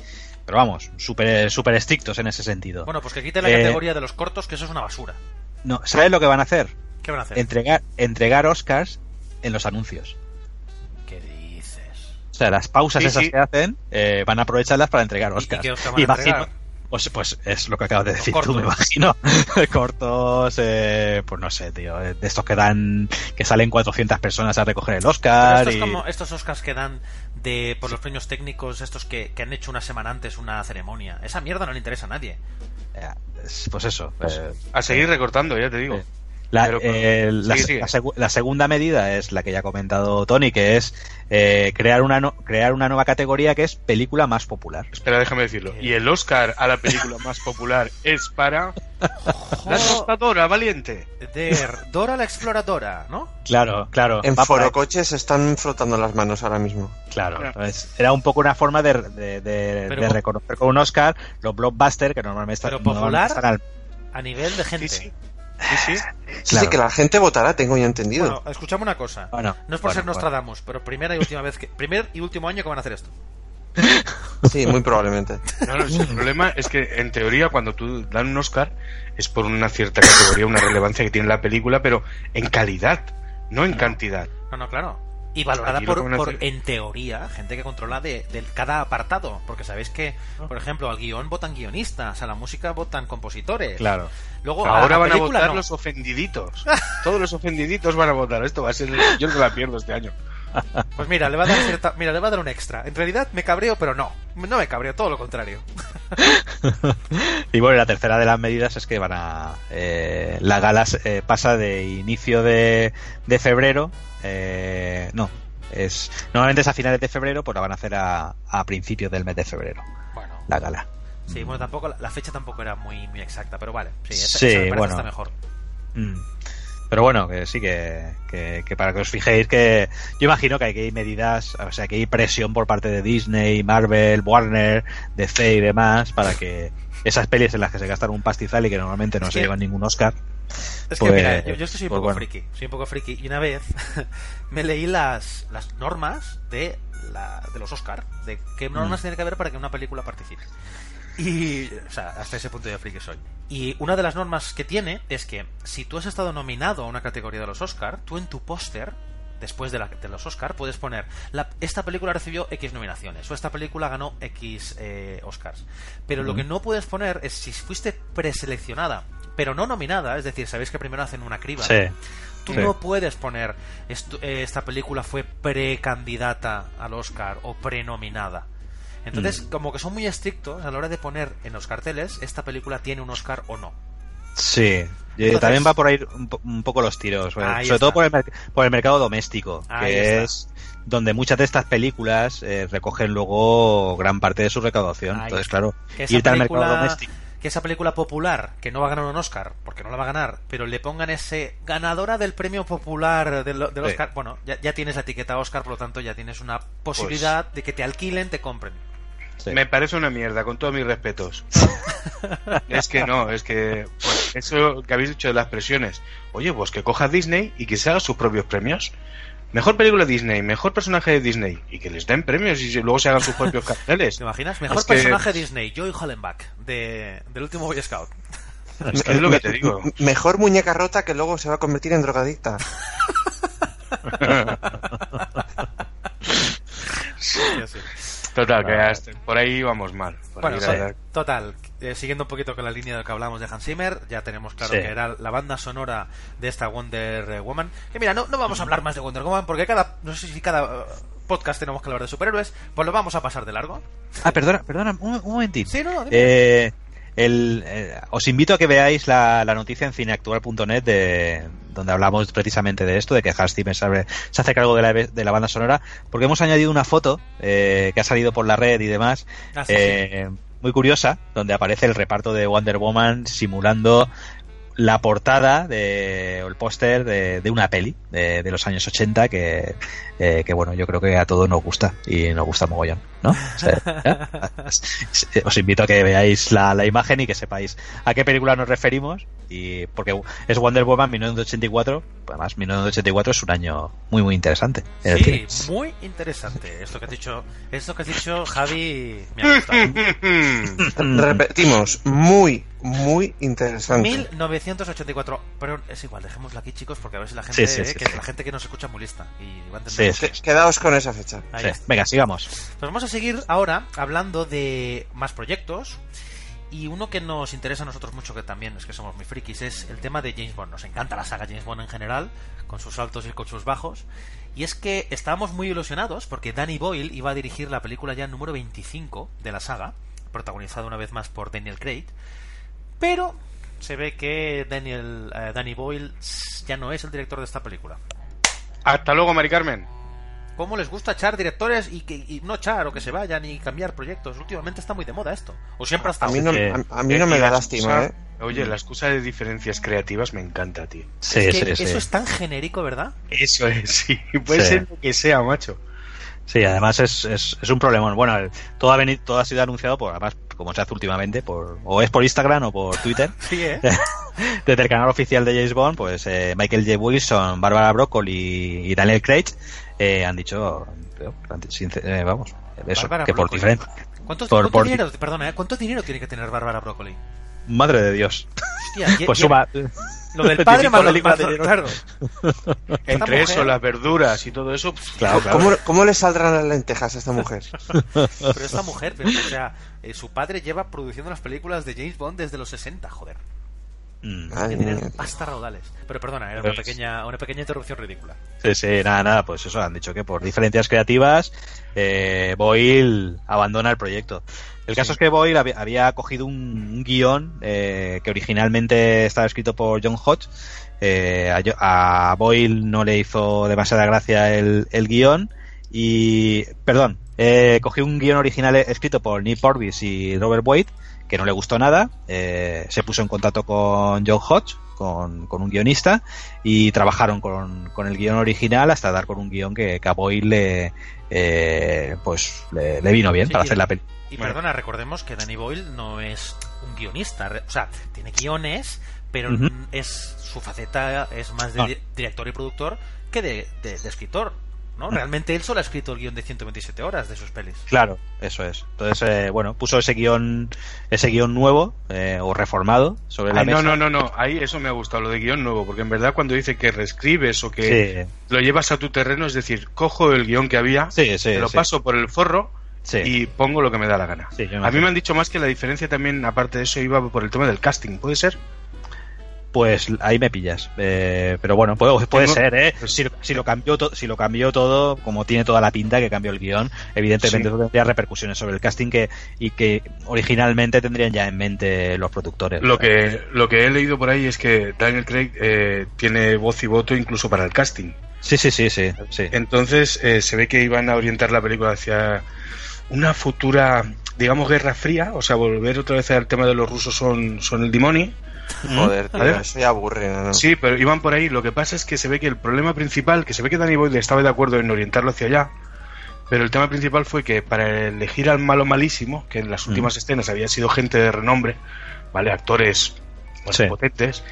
Pero vamos, súper super estrictos en ese sentido. Bueno, pues que quite la Eh, categoría de los cortos, que eso es una basura. No, ¿Sabes lo que van a hacer? ¿Qué van a hacer? Entregar, entregar Oscars en los anuncios. ¿Qué dices? O sea, las pausas Sí, esas sí. que hacen eh, van a aprovecharlas para entregar ¿Y- y Oscars. qué Oscar van a Imagino- entregar? Pues, pues es lo que acabas de decir cortos. tú, me imagino. Cortos, eh, pues no sé, tío. De estos que dan, que salen 400 personas a recoger el Pero Oscar. estos, y- como, estos Oscars que dan de por los premios técnicos, estos que, que han hecho una semana antes una ceremonia. Esa mierda no le interesa a nadie. Eh, es- Pues eso. eh, A seguir recortando, ya te digo. Eh, La, Pero, eh, la, sigue, sigue. la segu- la segunda medida es la que ya ha comentado Tony, que es eh, crear, una no- crear una nueva categoría que es película más popular. Espera, déjame decirlo. Y el Oscar a la película más popular es para La Tostadora Valiente. De Dora la Exploradora, ¿no? Claro, claro. En. Forocoches se están frotando las manos ahora mismo. Claro, Claro. entonces, era un poco una forma de, de, de- Pero de po- reconocer con un Oscar los blockbusters que normalmente están, normalmente popular, están al- A nivel de gente. Sí, sí. Sí, Claro. sí, que la gente votará, tengo ya entendido. Bueno, escuchame una cosa. Bueno, no es por bueno, ser bueno. Nostradamus, pero primera y última vez que. Primer y último año que van a hacer esto. Sí, muy probablemente. No, no, el problema es que en teoría cuando tú dan un Oscar es por una cierta categoría, una relevancia que tiene la película, pero en calidad, no en cantidad. No, no, claro. Y valorada por, en teoría, gente que controla de, de cada apartado. Porque sabéis que, por ejemplo, al guion votan guionistas, a la música votan compositores. Claro. Luego, Ahora van a votar no. los ofendiditos. Todos los ofendiditos van a votar. Esto va a ser. Yo no la pierdo este año. Pues mira, le va a dar cierta- mira, le va a dar un extra. En realidad me cabreo, pero no. No me cabreo, todo lo contrario. y bueno, la tercera de las medidas es que van a. eh, la gala eh, pasa de inicio de, de febrero. eh, no, es normalmente es a finales de febrero, pues la van a hacer a, a principios del mes de febrero. Bueno. La gala. Sí, bueno, tampoco, la fecha tampoco era muy, muy exacta, pero vale. Sí, esa, Sí, esa me parece bueno. hasta mejor. Mm. Pero bueno, que sí que, que, que para que os fijéis que yo imagino que hay que hay medidas, o sea, que hay presión por parte de Disney, Marvel, Warner, DC y demás para que esas pelis en las que se gastan un pastizal y que normalmente no se llevan ningún Oscar. Es Pues- que mira, yo, yo soy un pues poco bueno. friki, soy un poco friki. Y una vez me leí las, las normas de, la, de los Oscar, de qué normas Mm. tiene que haber para que una película participe. Y, o sea, hasta ese punto de friki soy. Y una de las normas que tiene es que si tú has estado nominado a una categoría de los Oscar, tú en tu póster, después de, la, de los Oscar, puedes poner, la, esta película recibió X nominaciones, o esta película ganó X eh, Oscars. Pero lo que no puedes poner es si fuiste preseleccionada, pero no nominada, es decir, sabéis que primero hacen una criba. Sí. Tú Sí. no puedes poner esto- eh, esta película fue precandidata al Oscar o prenominada. Entonces, Mm. como que son muy estrictos a la hora de poner en los carteles esta película tiene un Oscar o no. Sí. Entonces- también va por ahí un, po- un poco los tiros, sobre, está. todo por el, por el mercado doméstico, Ahí que está. es donde muchas de estas películas eh, recogen luego gran parte de su recaudación. Ahí Entonces, claro, irte al mercado doméstico. que esa película popular, que no va a ganar un Oscar, porque no la va a ganar, pero le pongan ese ganadora del premio popular del, del Sí. Oscar, bueno, ya, ya tienes la etiqueta Oscar, por lo tanto ya tienes una posibilidad Pues de que te alquilen, te compren. Sí. Me parece una mierda, con todos mis respetos. es que no, es que pues, eso que habéis dicho de las presiones. Oye, pues que coja Disney y que se haga sus propios premios. Mejor película de Disney, mejor personaje de Disney. Y que les den premios y luego se hagan sus propios carteles. ¿Te imaginas? Mejor Es que- personaje Disney, Joy Hollenbach, de, del último Boy Scout. Es que es lo que te digo. Mejor muñeca rota que luego se va a convertir en drogadicta. Sí, sí. Total, que por ahí vamos mal. Por Bueno, ahí to- la- total, eh, siguiendo un poquito con la línea de lo que hablamos de Hans Zimmer, ya tenemos claro Sí. que era la banda sonora de esta Wonder Woman. Que mira, no, no vamos a hablar más de Wonder Woman porque cada, no sé si cada eh, podcast tenemos que hablar de superhéroes, pues lo vamos a pasar de largo. Ah, perdona, perdona, un, un momentín. Sí, no, no, dime. Eh, el, eh, os invito a que veáis la, la noticia en cineactual.net de donde hablamos precisamente de esto, de que Hans Zimmer se hace cargo de la, de la banda sonora, porque hemos añadido una foto eh, que ha salido por la red y demás, Ah, sí, eh, muy curiosa, donde aparece el reparto de Wonder Woman simulando la portada de, o el póster de, de una peli de, de los años 80 que, eh, que, bueno, yo creo que a todos nos gusta y nos gusta mogollón, ¿no? O sea. Os invito a que veáis la, la imagen y que sepáis a qué película nos referimos y porque es Wonder Woman 1984, además 1984 es un año muy muy interesante. Sí, cine. muy interesante. Esto que has dicho, esto que has dicho, Javi, me ha gustado. Repetimos, muy, muy interesante. 1984. Pero es igual, dejémoslo aquí, chicos, porque a ver si la gente, Sí, sí, eh, sí, que sí. la gente que nos escucha es muy lista y va a entender. Quedaos con esa fecha. Venga, sigamos. Pues vamos a seguir ahora hablando de más proyectos. Y uno que nos interesa a nosotros mucho, que también es que somos muy frikis, es el tema de James Bond. Nos encanta la saga James Bond en general, con sus altos y con sus bajos. Y es que estábamos muy ilusionados porque Danny Boyle iba a dirigir la película ya número 25 de la saga, protagonizada una vez más por Daniel Craig. Pero se ve que Daniel, eh, Danny Boyle ya no es el director de esta película. Hasta luego, Mari Carmen. ¿Cómo les gusta echar directores y, que, y no echar o que se vayan y cambiar proyectos? Últimamente está muy de moda esto. O siempre ha A estado. mí no, que- a, a mí no me da lástima, excusa- ¿eh? Oye, la excusa de diferencias creativas me encanta, tío. Sí, es que sí, eso sí. es tan genérico, ¿verdad? Eso es, sí. Puede Sí. ser lo que sea, macho. Sí, además es, es, es un problemón. Bueno, todo ha, venido, todo ha sido anunciado por, además, como se hace últimamente, por o es por Instagram o por Twitter. Sí, ¿eh? Desde el canal oficial de James Bond, pues eh, Michael J. Wilson, Barbara Broccoli y Daniel Craig eh, han dicho, sincer- eh, vamos, eso, Bárbara que por diferente. ¿Cuánto, Por- cuánto por- dinero, perdona, ¿eh? ¿cuánto dinero tiene que tener Bárbara Broccoli? Madre de Dios. Hostia, Pues lo del padre más lo- película más de lo- dinero. claro. Entre mujer- eso, las verduras y todo eso, pff, Claro, claro. ¿Cómo, cómo le saldrán las lentejas a esta mujer? Pero esta mujer, pero, o sea, eh, su padre lleva produciendo las películas de James Bond desde los 60, joder. Mm. Madre Que tener mía. pasta raudales. Pero perdona, era una Pues- pequeña, una pequeña interrupción ridícula. Sí, sí, nada, nada, pues eso, han dicho que por diferencias creativas eh, Boyle abandona el proyecto. El caso es que Boyle había, cogido un, un guion eh, que originalmente estaba escrito por John Hodge. Eh, a, a Boyle no le hizo demasiada gracia el, el guion y, perdón, eh, cogió un guion original escrito por Nick Purvis y Robert Boyd que no le gustó nada, eh, se puso en contacto con John Hodge, con, con un guionista, y trabajaron con, con el guion original hasta dar con un guion que, que a Boyle le, eh, pues, le, le vino bien Sí, para hacer la peli. Y Bueno. perdona, recordemos que Danny Boyle no es un guionista. re- O sea, tiene guiones, pero es su faceta es más de di- director y productor que de, de- de escritor. ¿no? Realmente él solo ha escrito el guion de 127 horas de sus pelis. Claro, eso es. Entonces, eh, bueno, puso ese guion, ese guion nuevo eh, o reformado sobre la Ay, mesa. no, no, no, no. Ahí eso me ha gustado, lo de guion nuevo, porque en verdad cuando dice que reescribes o que Sí, lo llevas a tu terreno, es decir, cojo el guion que había, sí, sí. te lo sí. paso por el forro Sí. y pongo lo que me da la gana. Sí, a mí me han dicho más que la diferencia también, aparte de eso, iba por el tema del casting, ¿puede ser? Pues ahí me pillas. Eh, pero bueno, puede, ser, ¿eh? pues- Si, si lo cambió to- si lo cambió todo, como tiene toda la pinta que cambió el guion, evidentemente Sí. eso tendría repercusiones sobre el casting que y que originalmente tendrían ya en mente los productores. Lo que, lo que he leído por ahí es que Daniel Craig eh, tiene voz y voto incluso para el casting. Sí, sí, sí, sí. sí. Entonces eh, se ve que iban a orientar la película hacia una futura, digamos, guerra fría, o sea, volver otra vez al tema de los rusos son, son el demonio. Joder, tío, eso ya aburre, ¿no? Sí, pero iban por ahí. Lo que pasa es que se ve que el problema principal, que se ve que Danny Boyle estaba de acuerdo en orientarlo hacia allá, pero el tema principal fue que para elegir al malo malísimo, que en las últimas escenas había sido gente de renombre, ¿vale? Actores bueno, Sí. potentes,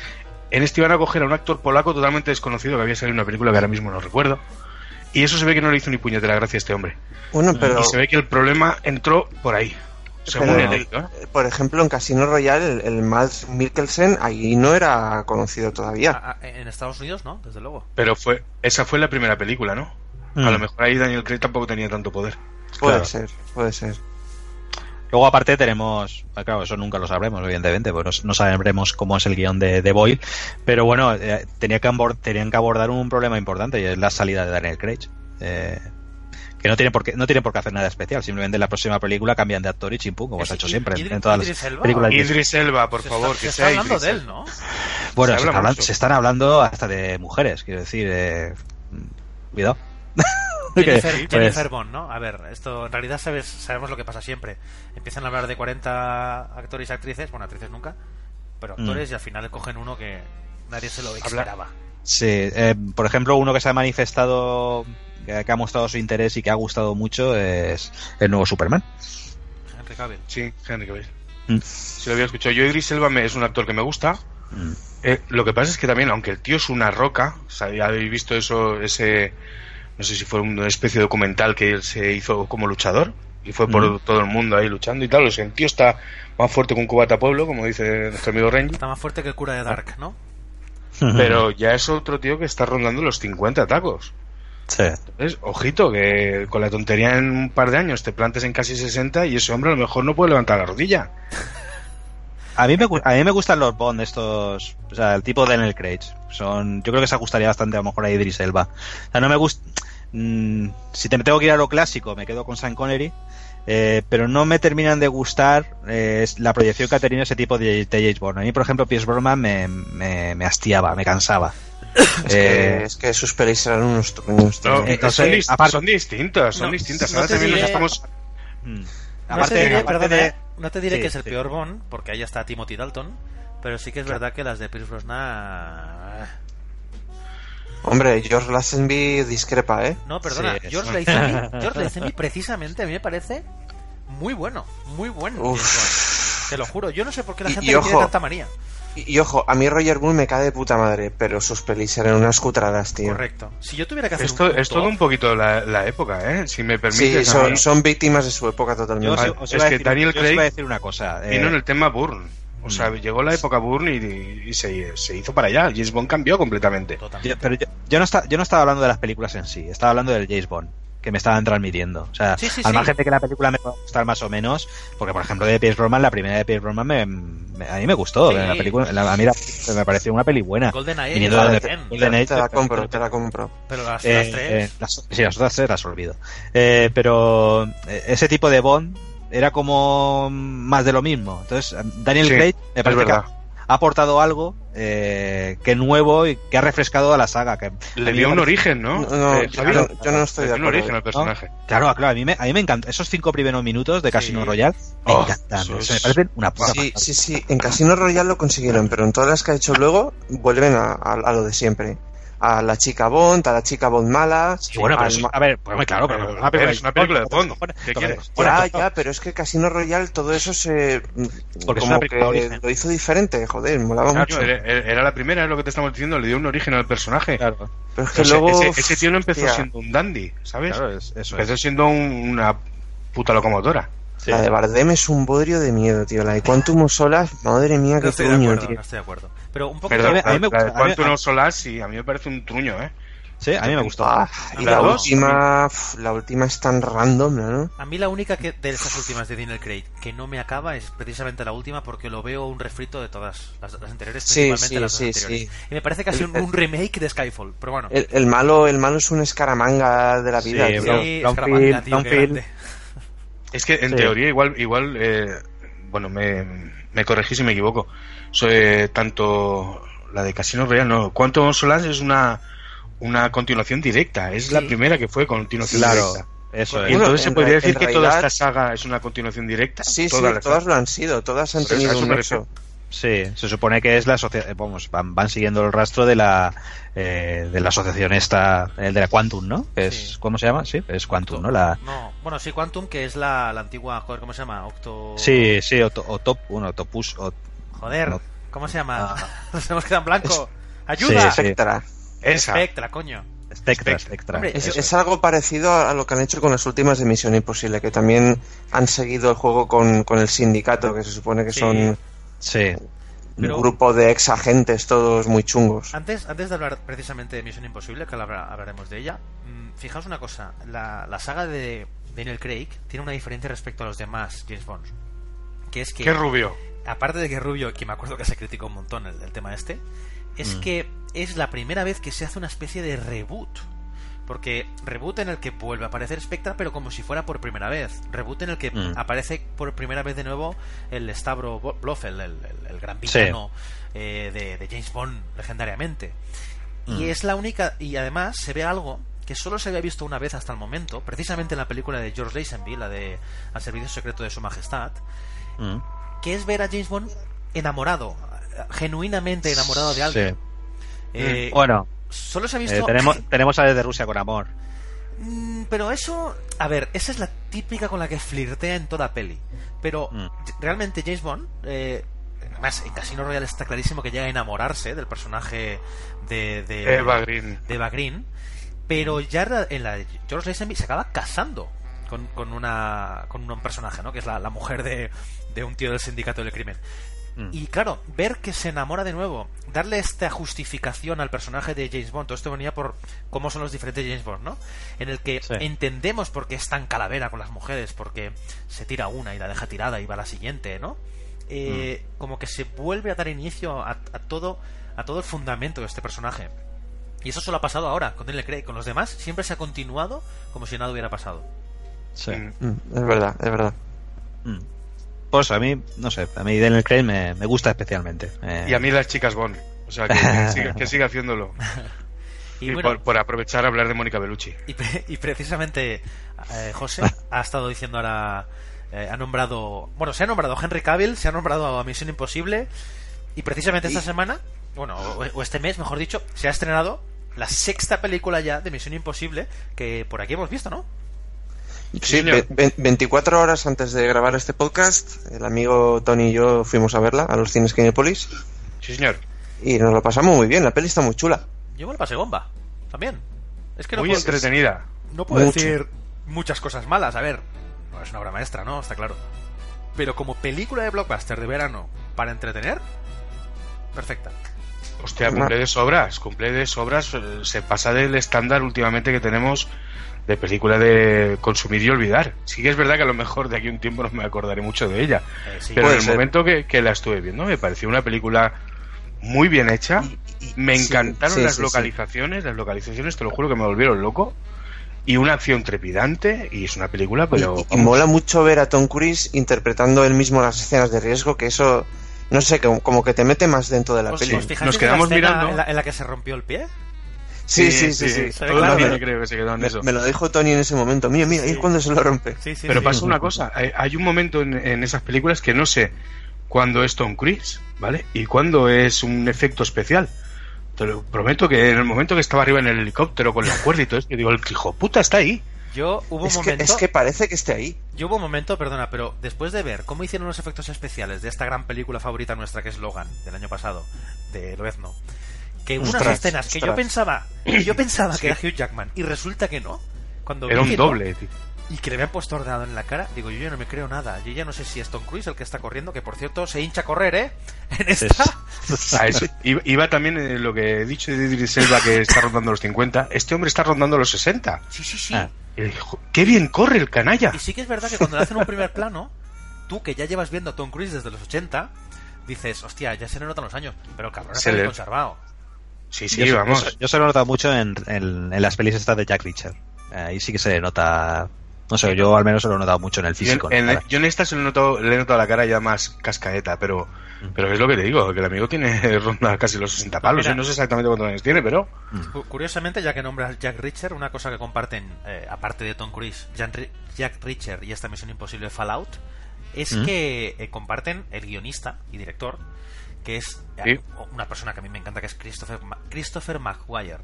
en este iban a coger a un actor polaco totalmente desconocido que había salido en una película que ahora mismo no recuerdo. Y eso se ve que no le hizo ni puñetera gracia a este hombre. Bueno, pero, Y se ve que el problema entró por ahí. Según pero, leído, ¿eh? por ejemplo, en Casino Royale, el, el Mads Mikkelsen ahí no era conocido todavía. A- a- en Estados Unidos, ¿no? Desde luego. Pero fue, esa fue la primera película, ¿no? Mm. A lo mejor ahí Daniel Craig tampoco tenía tanto poder. Puede claro. ser, puede ser. Luego, aparte, tenemos. ah, Claro, eso nunca lo sabremos, evidentemente, pues no, no sabremos cómo es el guion de, de Boyle. Pero bueno, eh, tenía que tenían que abordar un problema importante y es la salida de Daniel Craig. Eh, que no tiene por qué no tiene por qué hacer nada especial, simplemente en la próxima película cambian de actor y chimpú, como se ha hecho siempre en, Idris- en todas Idris las Elba. películas. Idris Elba, por Se favor, está, que se sea está hablando Idris de él. ¿no? Bueno, se se, habla está hablan- mucho. se están hablando hasta de mujeres, quiero decir. eh, cuidado. Jennifer, Que, pues, Jennifer Bond, ¿no? A ver, esto en realidad sabes, sabemos lo que pasa siempre. Empiezan a hablar de 40 actores y actrices, bueno, actrices nunca, pero Mm. actores y al final cogen uno que nadie se lo esperaba. Sí, eh, por ejemplo, uno que se ha manifestado, que, que ha mostrado su interés y que ha gustado mucho es el nuevo Superman. Henry Cavill. Sí, Henry Cavill. Mm. Si lo había escuchado. Yo, Idris Elba me- es un actor que me gusta. Mm. Eh, lo que pasa es que también, aunque el tío es una roca, o sea, ya habéis visto eso, ese, no sé si fue una especie de documental que él se hizo como luchador y fue por Mm. todo el mundo ahí luchando y tal. O sea, el tío está más fuerte que un cubata pueblo, como dice nuestro amigo Renji. Está más fuerte que el cura de Dark, ¿no? Pero ya es otro tío que está rondando los 50 tacos. Sí. Entonces, ojito, que con la tontería en un par de años te plantes en casi 60 y ese hombre a lo mejor no puede levantar la rodilla. A mí, me, a mí me gustan los Bond estos, o sea, el tipo de Daniel Craig. Son, yo creo que se ajustaría bastante a lo mejor a Idris Elba. O sea, no me gusta. mm, si te tengo que ir a lo clásico, me quedo con Sean Connery. eh, pero no me terminan de gustar eh, la proyección que ha tenido ese tipo de, de James Bond. A mí, por ejemplo, Pierce Brosnan me, me, me hastiaba, me cansaba. Es, Eh, que, es que sus pelis eran unos truños. tío. No, entonces, son, aparte- son distintas, son No, distintas. Ahora también nos diré- estamos... mm, aparte- diré, aparte de- ¿eh? No te diré Sí, que es el sí. peor Bond, porque ahí está Timothy Dalton, pero sí que es verdad que las de Pierce Brosnan... Hombre, George Lazenby discrepa, ¿eh? No, perdona, Sí, George. Lazenby, George Lazenby precisamente a mí me parece muy bueno, muy bueno. Te lo juro, yo no sé por qué la Y- gente y tiene ojo. tanta manía. Y, y ojo, a mí Roger Moore me cae de puta madre, pero sus pelis eran unas cutradas, tío. Correcto. Si yo tuviera que hacer Esto un, es todo un poquito la, la época, ¿eh? Si me Sí, permites. a son, víctimas de su época Yo totalmente. os es que decir, Daniel yo os iba a Craig decir una cosa. eh, Vino en el tema Bourne. O sea, llegó la época Bourne y, y se, se hizo para allá. James Bond cambió completamente. totalmente. Yo- pero yo, yo no, está- yo no estaba hablando de las películas en sí, estaba hablando del James Bond, que me estaban transmitiendo. O sea, Sí, sí, al sí. margen de que la película me pueda gustar más o menos, porque por ejemplo de Pierce Brosnan, la primera de Pierce Brosnan me, me- a mí me gustó. Sí. La película, la- a mí la- me pareció una peli buena. Golden Age, Viniendo de- también. Golden Age, te la pero- compro, te la compro. pero las, eh, las tres... eh, las- sí, las otras tres las olvido. Eh, pero eh, ese tipo de Bond era como más de lo mismo. Entonces, Daniel Sí, Craig me parece que. Ha, aportado algo eh, que nuevo y que ha refrescado a la saga. Que Le dio un origen, ¿no? No, no, Eh, yo, no- yo no estoy le de dio un acuerdo. origen al personaje. Claro, claro, a mí me, a mí me encanta. Esos cinco primeros minutos de Casino Sí. Royale me Oh, encantan. O sea, me parecen una puta Sí, pasada. sí, sí. En Casino Royale lo consiguieron, pero en todas las que ha hecho luego vuelven a, a- a lo de siempre. A la chica Bond, a la chica Bond mala. Sí, bueno, pero al eso- ma- a ver, pues claro, pero, es una película de Bond. cojones, ¿Qué quieres? ya, ya, pero es que Casino Royale todo eso se. Porque es como una que película origen. lo hizo diferente, joder, molaba Claro, mucho. era, era la primera, es lo que te estamos diciendo, le dio un origen al personaje. Claro, Pero es que luego. ese, ese tío no empezó hostia, siendo un dandy, ¿sabes? claro, es- eso empezó es. siendo un- una puta locomotora. Sí. La de Bardem es un bodrio de miedo, tío. La de Quantum of Solace, madre mía, no qué estoy de truño, acuerdo, tío. no estoy de acuerdo. Pero un poco... Perdón, a mí me la- la gusta- de a mí- Quantum a- of Solace, sí, a mí me parece un truño, ¿eh? Sí, a mí me gustó. Ah, y ¿La última, la última es tan random, ¿no? A mí la única que de esas últimas de Daniel Craig que no me acaba es precisamente la última porque lo veo un refrito de todas las, las anteriores, Sí, principalmente sí, las dos sí, anteriores. sí. Y me parece casi un, un remake de Skyfall, pero bueno. El, el malo, el malo es un escaramanga de la Sí, vida, bro. tío. sí, Brownfield, Escaramanga, tío. Es que en Sí. teoría igual, igual eh, bueno, me, me corregí si me equivoco. So, eh, tanto la de Casino Royale, no, Quantum of Solace es una, una continuación directa, es la primera que fue continuación Claro. directa. Eso Y es. Entonces se en podría decir en que toda esta saga es una continuación directa. Sí, sí, Toda todas saga. lo han sido, todas han tenido un nexo. Sí, se supone que es la asociación, vamos, van, van siguiendo el rastro de la eh, de la asociación esta, el de la Quantum, ¿no? Que es, Sí. ¿Cómo se llama? Sí, es Quantum, ¿no? La, No, bueno, sí, Quantum, que es la, la antigua, joder, ¿cómo se llama? Octo... sí, sí, o, to- o Top, uno, Topus, o, Joder, No. ¿cómo se llama? Ah. Nos hemos quedado en blanco. ¡Ayuda! Sí, sí. Spectra. Esa. Spectra, coño. Spectra, Spectra. Hombre, Es, es algo parecido a lo que han hecho con las últimas de Misión Imposible, que también han seguido el juego con, con el sindicato, que se supone que Sí. son Sí, Pero- un grupo de ex agentes todos muy chungos. Antes, antes de hablar precisamente de Misión Imposible, que habla- hablaremos de ella, mm, fijaos una cosa, la, la saga de Daniel Craig tiene una diferencia respecto a los demás James Bond. Que es que, Qué rubio. aparte de que Rubio, que me acuerdo que se criticó un montón el, el tema este, es Mm. que es la primera vez que se hace una especie de reboot. Porque reboot en el que vuelve a aparecer Spectra, pero como si fuera por primera vez. Reboot en el que Mm. aparece por primera vez de nuevo el Stavro Blofeld, el, el- el gran Sí. villano eh, de, de James Bond legendariamente. Mm. Y es la única. Y además se ve algo que solo se había visto una vez hasta el momento, precisamente en la película de George Lazenby, la de Al Servicio Secreto de Su Majestad, Mm. que es ver a James Bond enamorado, genuinamente enamorado de alguien. Sí. Eh, Bueno, Solo se ha eh, visto. tenemos, tenemos a desde Rusia con amor. Mm, Pero eso, a ver, esa es la típica con la que flirtea en toda peli. Pero Mm. realmente James Bond, eh, además en Casino Royale está clarísimo que llega a enamorarse del personaje de, de Eva Green. de Eva Green, pero ya en la- en la de George Lazenby se acaba casando con, con una con un personaje, ¿no? Que es la, la mujer de, de un tío del sindicato del crimen. Mm. Y claro, ver que se enamora de nuevo, darle esta justificación al personaje de James Bond, todo esto venía por cómo son los diferentes James Bond, ¿no? En el que Sí. entendemos por qué es tan calavera con las mujeres, porque se tira una y la deja tirada y va a la siguiente, ¿no? Eh, Como que se vuelve a dar inicio a, a todo a todo el fundamento de este personaje. Y eso solo ha pasado ahora, con Daniel Craig. Con los demás siempre se ha continuado como si nada hubiera pasado. Sí. Mm. Mm, Es verdad, es verdad. Mm. Pues a mí, no sé, a mí Daniel Craig me, me gusta especialmente. Eh, Y a mí las chicas Bond. O sea, que, que siga, que siga haciéndolo. Y, Y bueno, por, por aprovechar a hablar de Mónica Bellucci. y, pre- y precisamente eh, José ha estado diciendo ahora, eh, ha nombrado, bueno, se ha nombrado Henry Cavill, se ha nombrado a Misión Imposible, y precisamente esta semana, bueno, o, o este mes, mejor dicho, se ha estrenado la sexta película ya de Misión Imposible que por aquí hemos visto, ¿no? Sí, señor. ve- ve- 24 horas antes de grabar este podcast, el amigo Tony y yo fuimos a verla a los cines Kinepolis Sí, señor. y nos lo pasamos muy bien, la peli está muy chula. Yo me lo pasé bomba, también. Es que no Muy puedo, entretenida. no puedo Mucho. decir muchas cosas malas, a ver, no es una obra maestra, ¿no? Está claro. Pero como película de blockbuster de verano para entretener, perfecta. Hostia, cumple de sobras. Cumple de sobras. eh, Se pasa del estándar últimamente que tenemos de película de consumir y olvidar. Sí que es verdad que a lo mejor de aquí a un tiempo no me acordaré mucho de ella. Eh, sí. Pero en el ser. momento que, que la estuve viendo me pareció una película muy bien hecha. Me sí, encantaron sí, las sí, sí. localizaciones. Las localizaciones, te lo juro que me volvieron loco. Y una acción trepidante. Y es una película, pero... y, y mola mucho ver a Tom Cruise interpretando él mismo las escenas de riesgo, que eso, no sé, como, como que te mete más dentro de la ¿Os, peli. os fijáis Nos en la quedamos escena mirando. En la, en la que se rompió el pie? Sí, sí, sí, sí. Claro. cine creo que se quedó en Me, eso. me lo dijo Tony en ese momento. Mira, mira, ahí es cuando se lo rompe. Sí, sí, Pero sí. pasa una cosa, hay, hay un momento en, en esas películas que no sé cuándo es Tom Cruise, ¿vale? Y cuándo es un efecto especial. Te lo prometo que en el momento que estaba arriba en el helicóptero con la cuerda y todo eso, yo digo, el hijo puta está ahí. Yo hubo un Es que, momento. es que parece que esté ahí. Yo hubo un momento, perdona, pero después de ver cómo hicieron los efectos especiales de esta gran película favorita nuestra que es Logan, del año pasado, de Lobezno, que unas Ostras, escenas que yo pensaba, que yo pensaba que era Hugh Jackman y resulta que no. Cuando Era vi un no, doble, tío. y que le habían puesto ordenado en la cara, digo, yo ya no me creo nada. Yo ya no sé si es Tom Cruise el que está corriendo, que por cierto se hincha a correr, ¿eh? En esta. A eso. Iba, también eh, lo que he dicho de Idris Elba que está rondando los 50. Este hombre está rondando los 60. Sí, sí, sí. Ah. ¡Qué bien corre el canalla! Y sí que es verdad que cuando le hacen un primer plano, tú que ya llevas viendo a Tom Cruise desde los 80, dices, hostia, ya se le notan los años, pero cabrón Se le- conservado. Sí, sí, yo, vamos. Yo, yo se lo he notado mucho en, en- en las pelis estas de Jack Reacher. Ahí sí que se le nota No sé, yo al menos se lo he notado mucho en el Yo en, físico. en en- yo en esta se le he notado, le he notado la cara ya más cascaeta, pero, pero es lo que te digo, que el amigo tiene ronda casi los 60 palos, Mira. y no sé exactamente cuántos años tiene, pero Cu- Curiosamente, ya que nombras Jack Reacher, una cosa que comparten, eh, aparte de Tom Cruise, Jan Ri- Jack Reacher y esta Misión Imposible Fallout, es Mm. que eh, comparten el guionista y director, que es eh, Sí. una persona que a mí me encanta, que es Christopher, Christopher Maguire.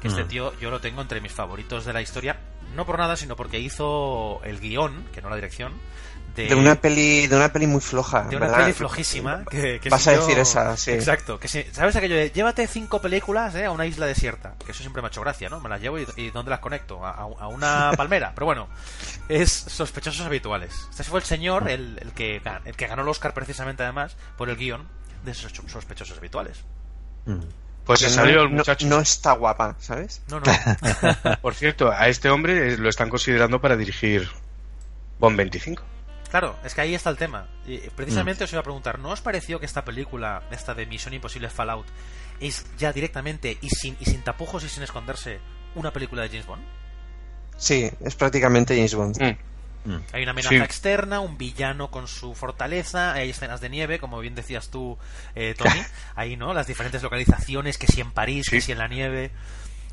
Que este Mm. tío yo lo tengo entre mis favoritos de la historia, no por nada, sino porque hizo el guion, que no la dirección, de, De una peli, de una peli muy floja. de una ¿verdad? peli flojísima. Que, que Vas si a yo- decir esa, sí. Exacto. Que si- ¿Sabes aquello de llévate cinco películas eh, a una isla desierta? Que eso siempre me ha hecho gracia, ¿no? Me las llevo y, y ¿dónde las conecto? A, una palmera. Pero bueno, es sospechosos habituales. Este fue el señor, el, el que, el que ganó el Oscar precisamente además por el guion de esos sospechosos habituales. Mm. pues se salió no, el muchacho. No, no está guapa, ¿sabes? No, no. Por cierto, a este hombre eh, lo están considerando para dirigir Bond 25. Claro, es que ahí está el tema. Y precisamente os iba a preguntar, ¿no os pareció que esta película, esta de Misión Imposible Fallout, es ya directamente y sin, y sin tapujos y sin esconderse una película de James Bond? Sí, es prácticamente James Bond. Mm. Mm. Hay una amenaza Sí. externa, un villano con su fortaleza, hay escenas de nieve, como bien decías tú, eh, Tony. Ahí, ¿no? Las diferentes localizaciones, que si en París, que si en la nieve.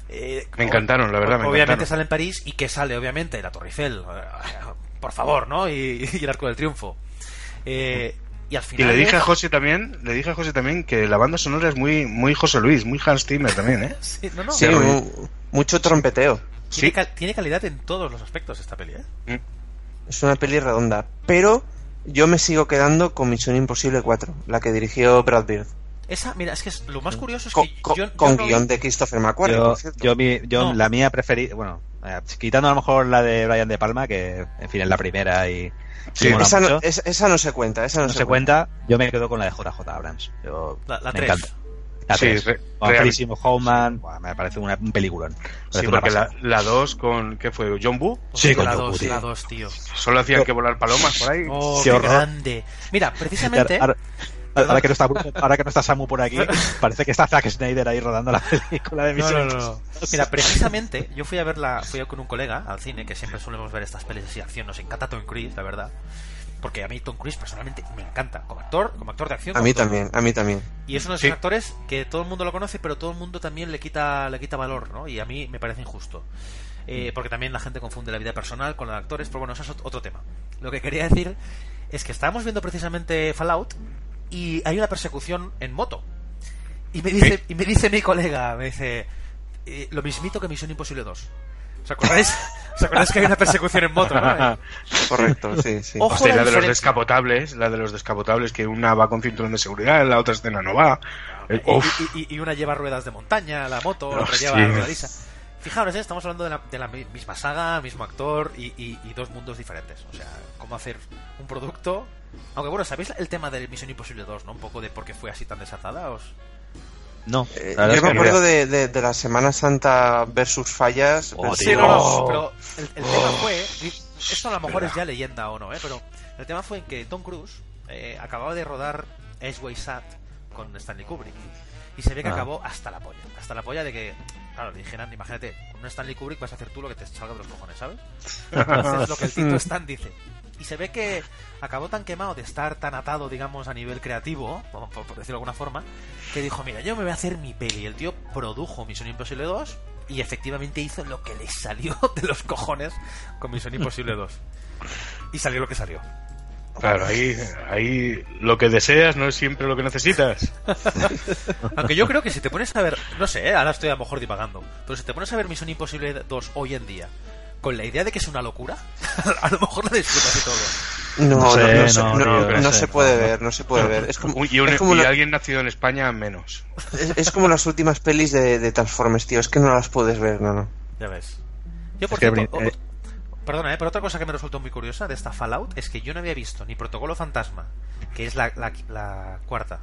Eh, Me encantaron, la verdad, me Obviamente encantaron. sale en París y que sale, obviamente, la Torre Eiffel. eh, por favor, ¿no? Y, y el Arco del Triunfo. Eh, y al Y final. le dije a José también, le dije a José también que la banda sonora es muy, muy José Luis, muy Hans Zimmer también, ¿eh? Sí, no, no. Sí, mucho trompeteo. Tiene, cal- tiene calidad en todos los aspectos esta peli, ¿eh? Mm. Es una peli redonda. Pero yo me sigo quedando con Misión Imposible 4, la que dirigió Brad Bird. Esa, mira, es que es- lo más curioso es Con, que con- yo, yo con no guion de Christopher McQuarrie, Yo, por cierto. yo, mi- yo No. la mía preferida, bueno, eh, quitando a lo mejor la de Brian De Palma, que en fin es la primera y, Sí, esa, no, mucho, es- esa no se cuenta, esa no, no se cuenta, yo me quedo con la de JJ Abrams. Yo, La- la me tres. encanta. La Sí, tres. re- Con real- me parece una, un peliculón. Sí, porque la, pasada. la 2 con, ¿qué fue? ¿John Woo? Sí, con la John Woo, 2, tío. la 2, tío. Solo hacían que volar palomas por ahí. Oh, Qué qué, horror. grande. Mira, precisamente. Ahora, ahora que no está, ahora que no está Samu por aquí, parece que está Zack Snyder ahí rodando la película de Misión no, no, no. Mira, precisamente, yo fui a verla, fui con un colega al cine, que siempre solemos ver estas pelis de acción, nos encanta Tom Cruise, la verdad. Porque a mí Tom Cruise personalmente me encanta, como actor, como actor de acción. A mí también, a mí también. Y es uno de Sí. esos actores que todo el mundo lo conoce, pero todo el mundo también le quita, le quita valor, ¿no? Y a mí me parece injusto. Eh, porque también la gente confunde la vida personal con la de actores, pero bueno, eso es ot- otro tema. Lo que quería decir es que estábamos viendo precisamente Fallout y hay una persecución en moto. Y me dice, y me dice mi colega, me dice, eh, lo mismito que Misión Imposible 2. ¿Os acordáis? ¿Os acordáis que hay una persecución en moto, no? Correcto, sí, sí. Ojo Hostia, la la de los descapotables, la de los descapotables, que una va con cinturón de seguridad, la otra escena no va. Eh. Y, y- y una lleva ruedas de montaña, la moto, la otra lleva rodadiza. Fijaros, ¿eh? estamos hablando de la, de la mi- misma saga, mismo actor y, y- y dos mundos diferentes. O sea, cómo hacer un producto. Aunque bueno, ¿sabéis el tema de Misión Imposible 2, no? Un poco de por qué fue así tan desatada. ¿Os... No, Eh, yo es me que acuerdo de, de, de la Semana Santa versus fallas. Oh, versus- Sí, tío. no, no, Oh. pero el, el tema fue. y Esto a lo mejor es ya leyenda o no, ¿eh? Pero el tema fue en que Tom Cruise eh, acababa de rodar Edgeway Sat con Stanley Kubrick. Y se ve que Ah. acabó hasta la polla. Hasta la polla de que, claro, le dijeran, imagínate, con un Stanley Kubrick vas a hacer tú lo que te salga de los cojones, ¿sabes? Entonces es lo que el Tito Stan dice. Y se ve que acabó tan quemado de estar tan atado, digamos, a nivel creativo, por, por- decirlo de alguna forma, que dijo, mira, yo me voy a hacer mi peli. El tío produjo Misión Imposible 2 y efectivamente hizo lo que le salió de los cojones con Misión Imposible 2. Y salió lo que salió. Claro, ahí, ahí lo que deseas no es siempre lo que necesitas. Aunque yo creo que si te pones a ver, no sé, ¿eh? ahora estoy a lo mejor divagando, pero si te pones a ver Misión Imposible 2 hoy en día, con la idea de que es una locura, a lo mejor la disfrutas y todo. No, No no, sé, no, se- no, no- tío, no no se puede ver, no se puede ver. Es como, y, un- es como y la- alguien nacido en España menos. es- es como las últimas pelis de, de Transformers, tío. Es que no las puedes ver, no, no. Ya ves. Yo, por cierto, brin- eh. o- perdona, ¿eh? pero otra cosa que me resultó muy curiosa de esta Fallout es que yo no había visto ni Protocolo Fantasma, que es la, la, la cuarta,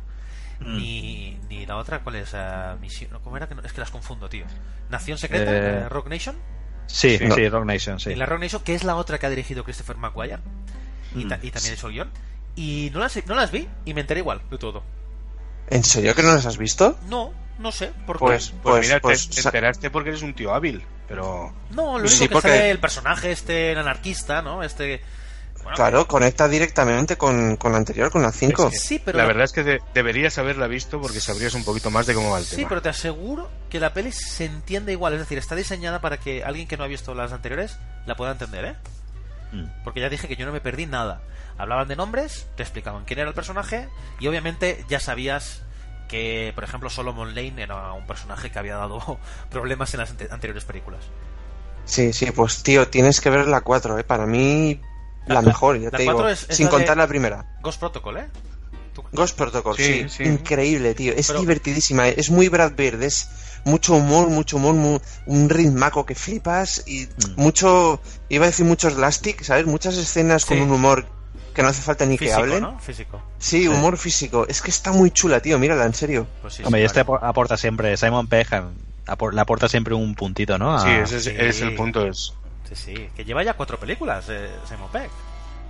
Mm. ni, ni la otra, ¿cuál es? Eh, misión, ¿Cómo era? Que no- es que las confundo, tío. Nación Secreta, eh, Rock Nation, Sí, No. sí, Rock Nation, sí. y la Rock Nation, que es la otra que ha dirigido Christopher McGuire, y, ta- Mm. y también ha hecho el guion. Y no las, no las vi y me enteré igual de todo. ¿En serio que no las has visto? No, no sé, por qué. Pues, Pues, pues, mira, te- pues, te, enteraste porque eres un tío hábil. pero No, lo único Sí, que porque- sale el personaje, este el anarquista, ¿no? Este. Bueno, Claro, conecta directamente con, con la anterior, con la 5. que- sí, pero la verdad es que de- deberías haberla visto porque sabrías un poquito más de cómo va el Sí, tema. pero te aseguro que la peli se entiende igual, es decir, está diseñada para que alguien que no ha visto las anteriores la pueda entender, ¿eh? Mm. Porque ya dije que yo no me perdí nada. Hablaban de nombres, te explicaban quién era el personaje y obviamente ya sabías que, por ejemplo, Solomon Lane era un personaje que había dado problemas en las ante- anteriores películas. Sí, sí, pues tío, tienes que ver la 4, ¿eh? Para mí, la mejor, ya la te digo. 4 es- es sin contar la primera. Ghost Protocol, ¿eh? Ghost Protocol, Sí, sí, sí. increíble, tío. Es Pero- divertidísima, es muy Brad Bird, es mucho humor, mucho humor, mu- un ritmaco que flipas y Mm. mucho, iba a decir mucho elastic, ¿sabes? Muchas escenas Sí. con un humor que no hace falta ni que Físico, hablen. ¿no? Físico. Sí, humor físico. Es que está muy chula, tío, mírala, en serio. Pues sí, Hombre, y este aporta siempre, Simon Pegg le aporta siempre un puntito, ¿no? A- Sí, ese es, sí. es el punto. Es. Sí, sí, que lleva ya cuatro películas, eh, Simon.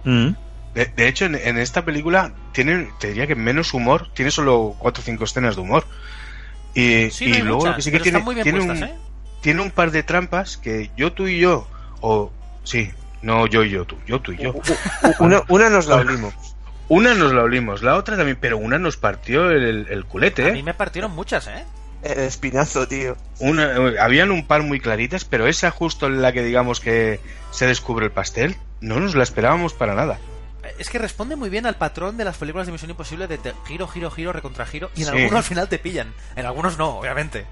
Mm. De, de hecho, en, en esta película tiene, te diría que menos humor, tiene solo cuatro o cinco escenas de humor. Y, Sí, y no hay luego muchas, lo que sí que tiene, están muy bien tiene, puestas, un, ¿eh? tiene un par de trampas que yo, tú y yo, o sí, no yo y yo, tú, yo, tú y yo. Una, una nos la olimos. Una nos la olimos, la otra también, pero una nos partió el, el culete, A ¿eh? mí me partieron muchas, ¿eh? El espinazo, tío. Una, habían un par muy claritas, pero esa justo en la que digamos que se descubre el pastel, no nos la esperábamos para nada. Es que responde muy bien al patrón de las películas de Misión Imposible de te- giro, giro, giro, recontra giro. Y en Sí. algunos al final te pillan. En algunos no, obviamente.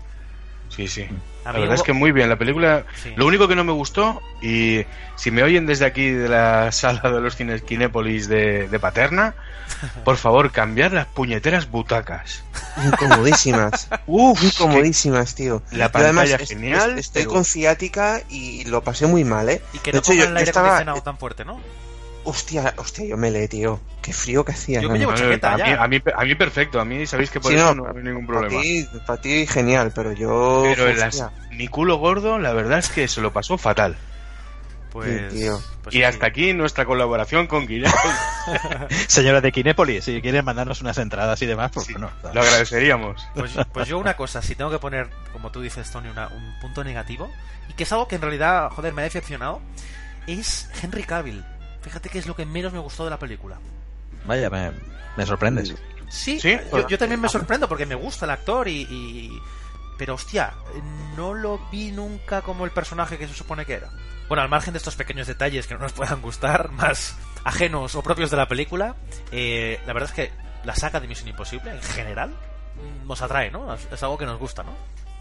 Sí, sí. A La verdad hubo- es que muy bien la película. Sí. Lo único que no me gustó, y si me oyen desde aquí de la sala de los cines Kinépolis de, de Paterna, por favor, cambiar las puñeteras butacas. Incomodísimas. Uf, Incomodísimas, tío. La Yo además pantalla est- genial, est- Estoy pero- con ciática y lo pasé muy mal, ¿eh? Y que de no hecho, yo, el yo aire estaba. acondicionado tan fuerte, ¿no? Hostia, hostia, yo me leí, tío. Qué frío que hacía. Yo que llevo a, chaqueta mí, ya. a, mí, a mí perfecto, a mí sabéis que por Sí, eso no, no, hay ningún Para problema. ti, para ti genial, pero yo. Pero en las, mi culo gordo, la verdad es que se lo pasó fatal. Pues. Sí, tío. pues y sí. hasta aquí nuestra colaboración con Guillermo. Señora de Kinépolis, si quieren mandarnos unas entradas y demás, pues Sí, bueno. lo agradeceríamos. Pues, pues yo una cosa, si tengo que poner, como tú dices, Tony, una- un punto negativo, y que es algo que en realidad, joder, me ha decepcionado, es Henry Cavill. Fíjate que es lo que menos me gustó de la película. Vaya, me, me sorprendes. Sí, Sí, yo, yo también me sorprendo porque me gusta el actor y, y- Pero hostia, no lo vi nunca como el personaje que se supone que era. Bueno, al margen de estos pequeños detalles que no nos puedan gustar, más ajenos o propios de la película, eh, la verdad es que la saga de Misión Imposible, en general, mm, nos atrae, ¿no? Es, es algo que nos gusta, ¿no?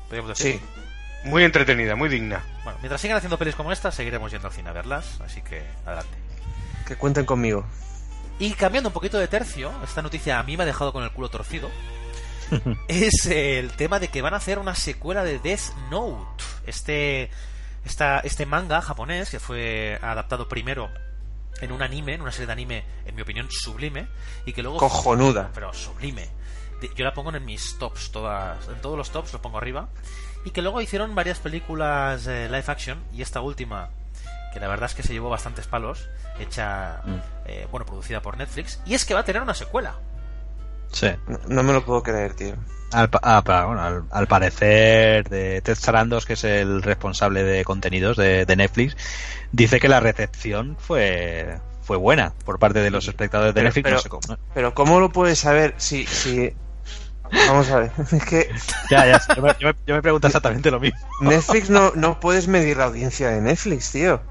Podríamos decir. Sí. Muy entretenida, muy digna. Bueno, mientras sigan haciendo pelis como esta, seguiremos yendo al cine a verlas, así que adelante. Que cuenten conmigo. Y cambiando un poquito de tercio, esta noticia a mí me ha dejado con el culo torcido. es el tema de que van a hacer una secuela de Death Note. Este, esta, este manga japonés que fue adaptado primero en un anime, en una serie de anime, en mi opinión, sublime. Y que luego. Cojonuda. Pero sublime. Yo la pongo en mis tops, todas, en todos los tops lo pongo arriba. Y que luego hicieron varias películas eh, live action. Y esta última, que la verdad es que se llevó bastantes palos, hecha, Mm. eh, bueno, producida por Netflix. Y es que va a tener una secuela. Sí. No, no me lo puedo creer, tío. Al, pa- ah, bueno, al, al parecer, de Ted Sarandos, que es el responsable de contenidos de, de Netflix, dice que la recepción fue fue buena por parte de los espectadores de Pero- Netflix. pero- no sé cómo, ¿no? Pero ¿cómo lo puedes saber si... si... Vamos a ver, es que Ya, ya, yo me, yo me- yo me pregunto exactamente lo mismo. Netflix no, no puedes medir la audiencia de Netflix, tío.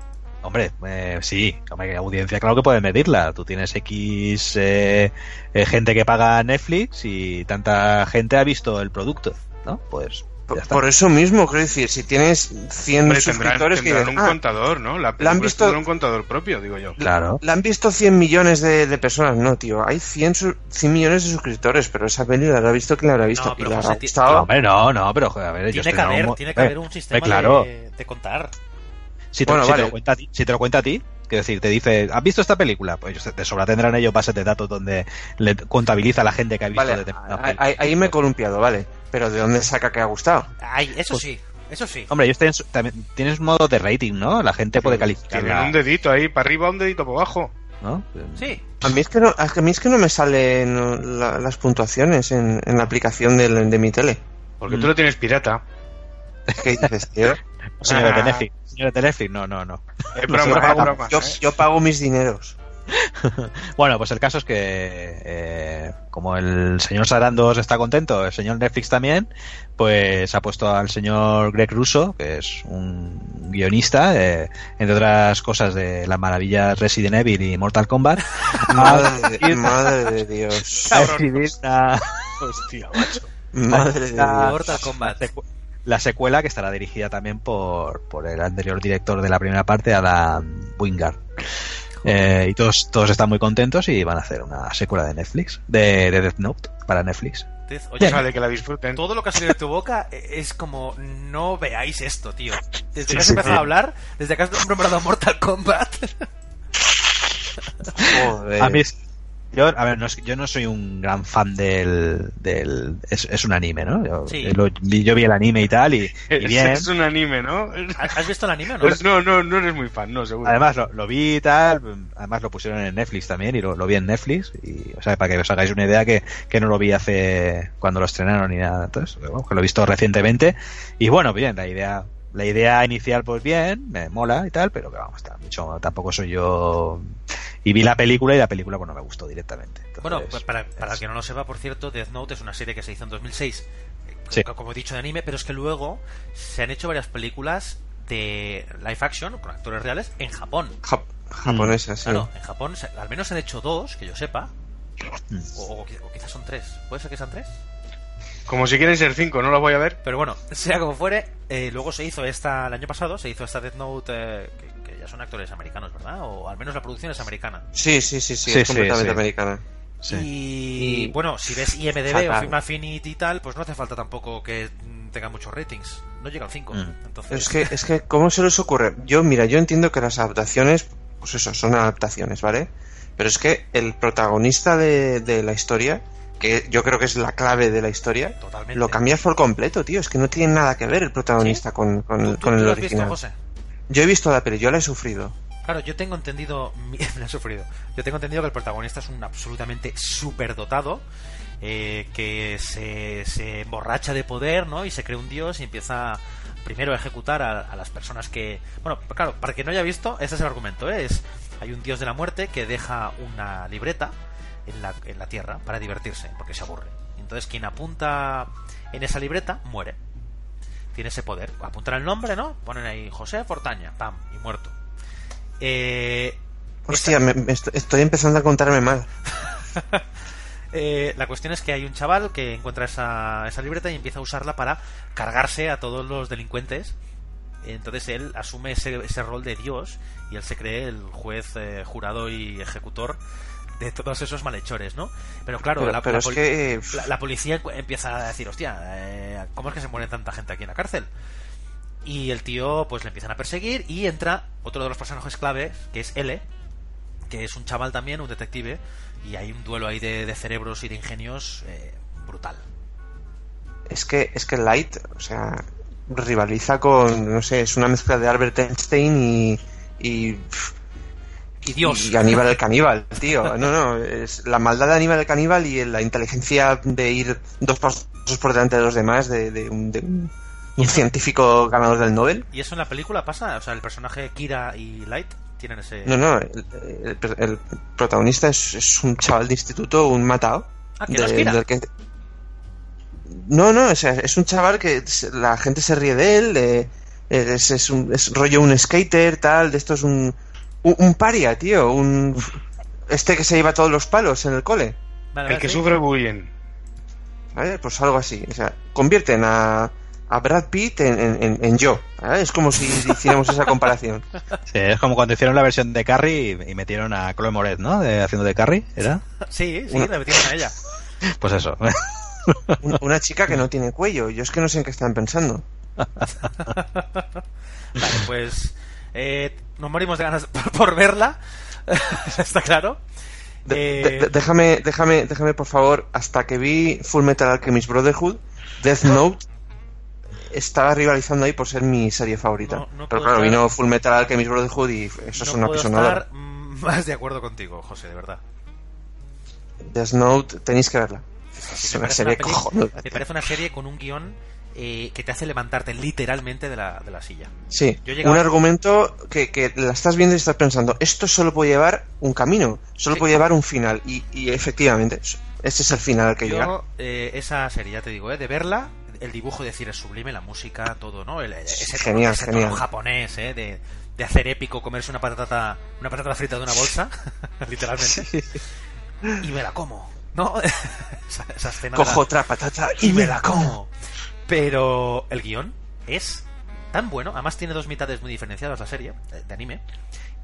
Hombre, eh, sí, hombre, que audiencia, claro que puedes medirla. Tú tienes X eh, eh, gente que paga Netflix y tanta gente ha visto el producto, ¿no? Pues Por, ya está. por eso mismo, quiero decir, si tienes 100 Hombre, tendrán, suscriptores que tendrán dicen, un "Ah, contador, ¿no? La han película visto- un contador propio, digo yo. Claro. la han visto 100 millones de, de personas. No, tío, hay 100, su- 100 millones de suscriptores, pero esa peli la habrá visto que la habrá visto. No, y pero la José, habrá. No, hombre, no, no, pero joder, a ver, ellos Tiene que tendrán haber, tiene que eh, haber un sistema eh, claro. de, de contar. Si te, Bueno, si te vale. lo cuenta a ti, si te lo cuenta a ti, quiero decir, te dice, ¿has visto esta película? Pues ellos de sobra tendrán ellos bases de datos donde le contabiliza a la gente que ha visto Vale, determinada ahí, película. ahí- ahí me he columpiado, vale. Pero ¿de dónde saca que ha gustado? Ay, eso Pues- sí, eso sí. Hombre, ellos tienen, también, tienes un modo de rating, ¿no? La gente puede calificar. Tienen un dedito ahí para arriba, un dedito para abajo. ¿no? Sí. A mí es que no, a mí es que no me salen la- las puntuaciones en, en la aplicación del- de, mi tele. Porque Mm. tú lo tienes pirata. ¿Qué dices, tío? Señores de Ah. Netflix. Señores de Netflix, no, no, no. Broma, pago. yo, ¿eh? yo pago mis dineros. Bueno, pues el caso es que eh, como el señor Sarandos está contento, el señor Netflix también, pues ha puesto al señor Greg Russo, que es un guionista, eh, entre otras cosas de las maravillas Resident Evil y Mortal Kombat, Madre, de- madre de Dios. Hostia, macho. Madre de Dios. Mortal Kombat. La secuela que estará dirigida también por, por el anterior director de la primera parte, Adam Wingard. Eh, y todos, todos están muy contentos y van a hacer una secuela de Netflix, de, de Death Note para Netflix. Oye, vale, que la disfruten. todo lo que ha salido de tu boca es como no veáis esto, tío. Desde Sí, que has sí, empezado sí. a hablar, desde que has nombrado Mortal Kombat. Joder. A mí es- yo, a ver, no es- yo no soy un gran fan del, del es, es un anime, ¿no? Yo, Sí. lo- vi- yo vi el anime y tal y, y Es, bien. es un anime, ¿no? ¿Has has visto el anime o no? Pues no, no, no eres muy fan, no, seguro. Además lo, lo vi y tal, además lo pusieron en Netflix también y lo, lo vi en Netflix y, o sea, para que os hagáis una idea que, que no lo vi hace cuando lo estrenaron ni nada, entonces, bueno, que lo he visto recientemente y bueno, bien, la idea la idea inicial pues bien, me mola y tal, pero que vamos, está mucho, tampoco soy yo y vi la película y la película pues no me gustó directamente. Entonces, Bueno, pues para, para es- que no lo sepa, por cierto, Death Note es una serie que se hizo en 2006, eh, Sí. co- como he dicho, de anime, pero es que luego se han hecho varias películas de live action, con actores reales, en Japón. Ja- japonesa, sí. Claro, en Japón al menos se han hecho dos, que yo sepa, Mm. o, o qui- o quizás son tres. ¿Puede ser que sean tres? Como si quieren ser cinco, no las voy a ver. Pero bueno, sea como fuere, eh, luego se hizo esta, el año pasado, se hizo esta Death Note, eh, que, que ya son actores americanos, ¿verdad? O al menos la producción es americana. Sí, sí, sí, sí, Sí, es sí, completamente sí. americana. Sí. Y, Y- bueno, si ves IMDB o Fatal. Film Affinity y tal, pues no hace falta tampoco que tenga muchos ratings. No llega al 5. Mm. Entonces, Es que, es que, ¿cómo se les ocurre? Yo, mira, yo entiendo que las adaptaciones, pues eso, son adaptaciones, ¿vale? Pero es que el protagonista de, de la historia, que yo creo que es la clave de la historia, totalmente. lo cambias por completo, tío. Es que no tiene nada que ver el protagonista con, con, ¿Tú, tú- con tú el lo has visto, original. José? Yo he visto la peli, yo la he sufrido. Claro, yo tengo entendido, me ha sufrido. Yo tengo entendido que el protagonista es un absolutamente superdotado, eh, que se, se emborracha de poder, ¿no? Y se cree un dios y empieza primero a ejecutar a, a las personas que, bueno, claro, para quien no haya visto, ese es el argumento, ¿eh? es hay un dios de la muerte que deja una libreta en la, en la tierra para divertirse, porque se aburre. Entonces quien apunta en esa libreta muere. Tiene ese poder. Apuntan el nombre, ¿no? Ponen ahí José Fortaña, pam, y muerto. Eh, Hostia, me- me est- estoy empezando a contarme mal. eh, la cuestión es que hay un chaval que encuentra esa, esa libreta y empieza a usarla para cargarse a todos los delincuentes. Entonces él asume ese, ese rol de Dios y él se cree el juez, eh, jurado y ejecutor de todos esos malhechores, ¿no? Pero claro, Pero, la, pero la es poli- que... la, la policía empieza a decir, hostia, eh, ¿cómo es que se muere tanta gente aquí en la cárcel? Y el tío, pues le empiezan a perseguir y entra otro de los personajes claves, que es L, que es un chaval también, un detective, y hay un duelo ahí de, de cerebros y de ingenios eh, brutal. Es que, es que Light, o sea, rivaliza con, no sé, es una mezcla de Albert Einstein y... y Y Dios. Y Aníbal el caníbal, tío. No, no, es la maldad de Aníbal el caníbal y la inteligencia de ir dos pasos por delante de los demás de, de un, de un- un científico ganador del Nobel. ¿Y eso en la película pasa? O sea, el personaje Kira y Light tienen ese... No, no, el, el- el protagonista es, es un chaval de instituto, un matado. Ah, que no Kira. del que- No, no, o sea, es un chaval que la gente se ríe de él, eh, es, es un, es rollo un skater, tal, de esto es un, un, un paria, tío, un... Este que se lleva todos los palos en el cole. Vale, El que sí. sufre bullying. ¿vale? Pues algo así. O sea, convierten a, a Brad Pitt en, en- en- en yo. ¿vale? Es como si hiciéramos esa comparación. Sí, es como cuando hicieron la versión de Carrie y, y metieron a Chloe Moret, ¿no? De- haciendo de Carrie, ¿era? Sí, sí, Una- le metieron a ella. Pues eso. Un- Una chica que no tiene cuello. Yo es que no sé en qué están pensando. Vale, pues eh, nos morimos de ganas por, por verla. Está claro. Eh, de- de- déjame, déjame, déjame, por favor, hasta que vi Full Metal Alchemist Brotherhood, Death Note estaba rivalizando ahí por ser mi serie favorita. No, no Pero claro, estar- vino Full Metal Alchemist Brotherhood y eso es no una puedo estar más de acuerdo contigo, José, de verdad. Death Note, tenéis que verla. Es una parece serie peli- cojonuda. Me parece una serie con un guion eh, que te hace levantarte literalmente de la, de la silla. Sí, Yo un argumento que, que la estás viendo y estás pensando, esto solo puede llevar un camino, solo Sí. puede llevar un final. Y, y efectivamente, ese es el final al que llega. Yo, eh, esa serie, ya te digo, eh, de verla, el dibujo, decir, es sublime, la música, todo, ¿no? El- ese, Genial, ese genial. tono japonés, ¿eh? De, de hacer épico, comerse una patata, una patata frita de una bolsa, literalmente. Y me la como, ¿no? esa, esa escena. la- Cojo otra patata y me la como. Pero el guion es tan bueno, además tiene dos mitades muy diferenciadas la serie, eh, de anime,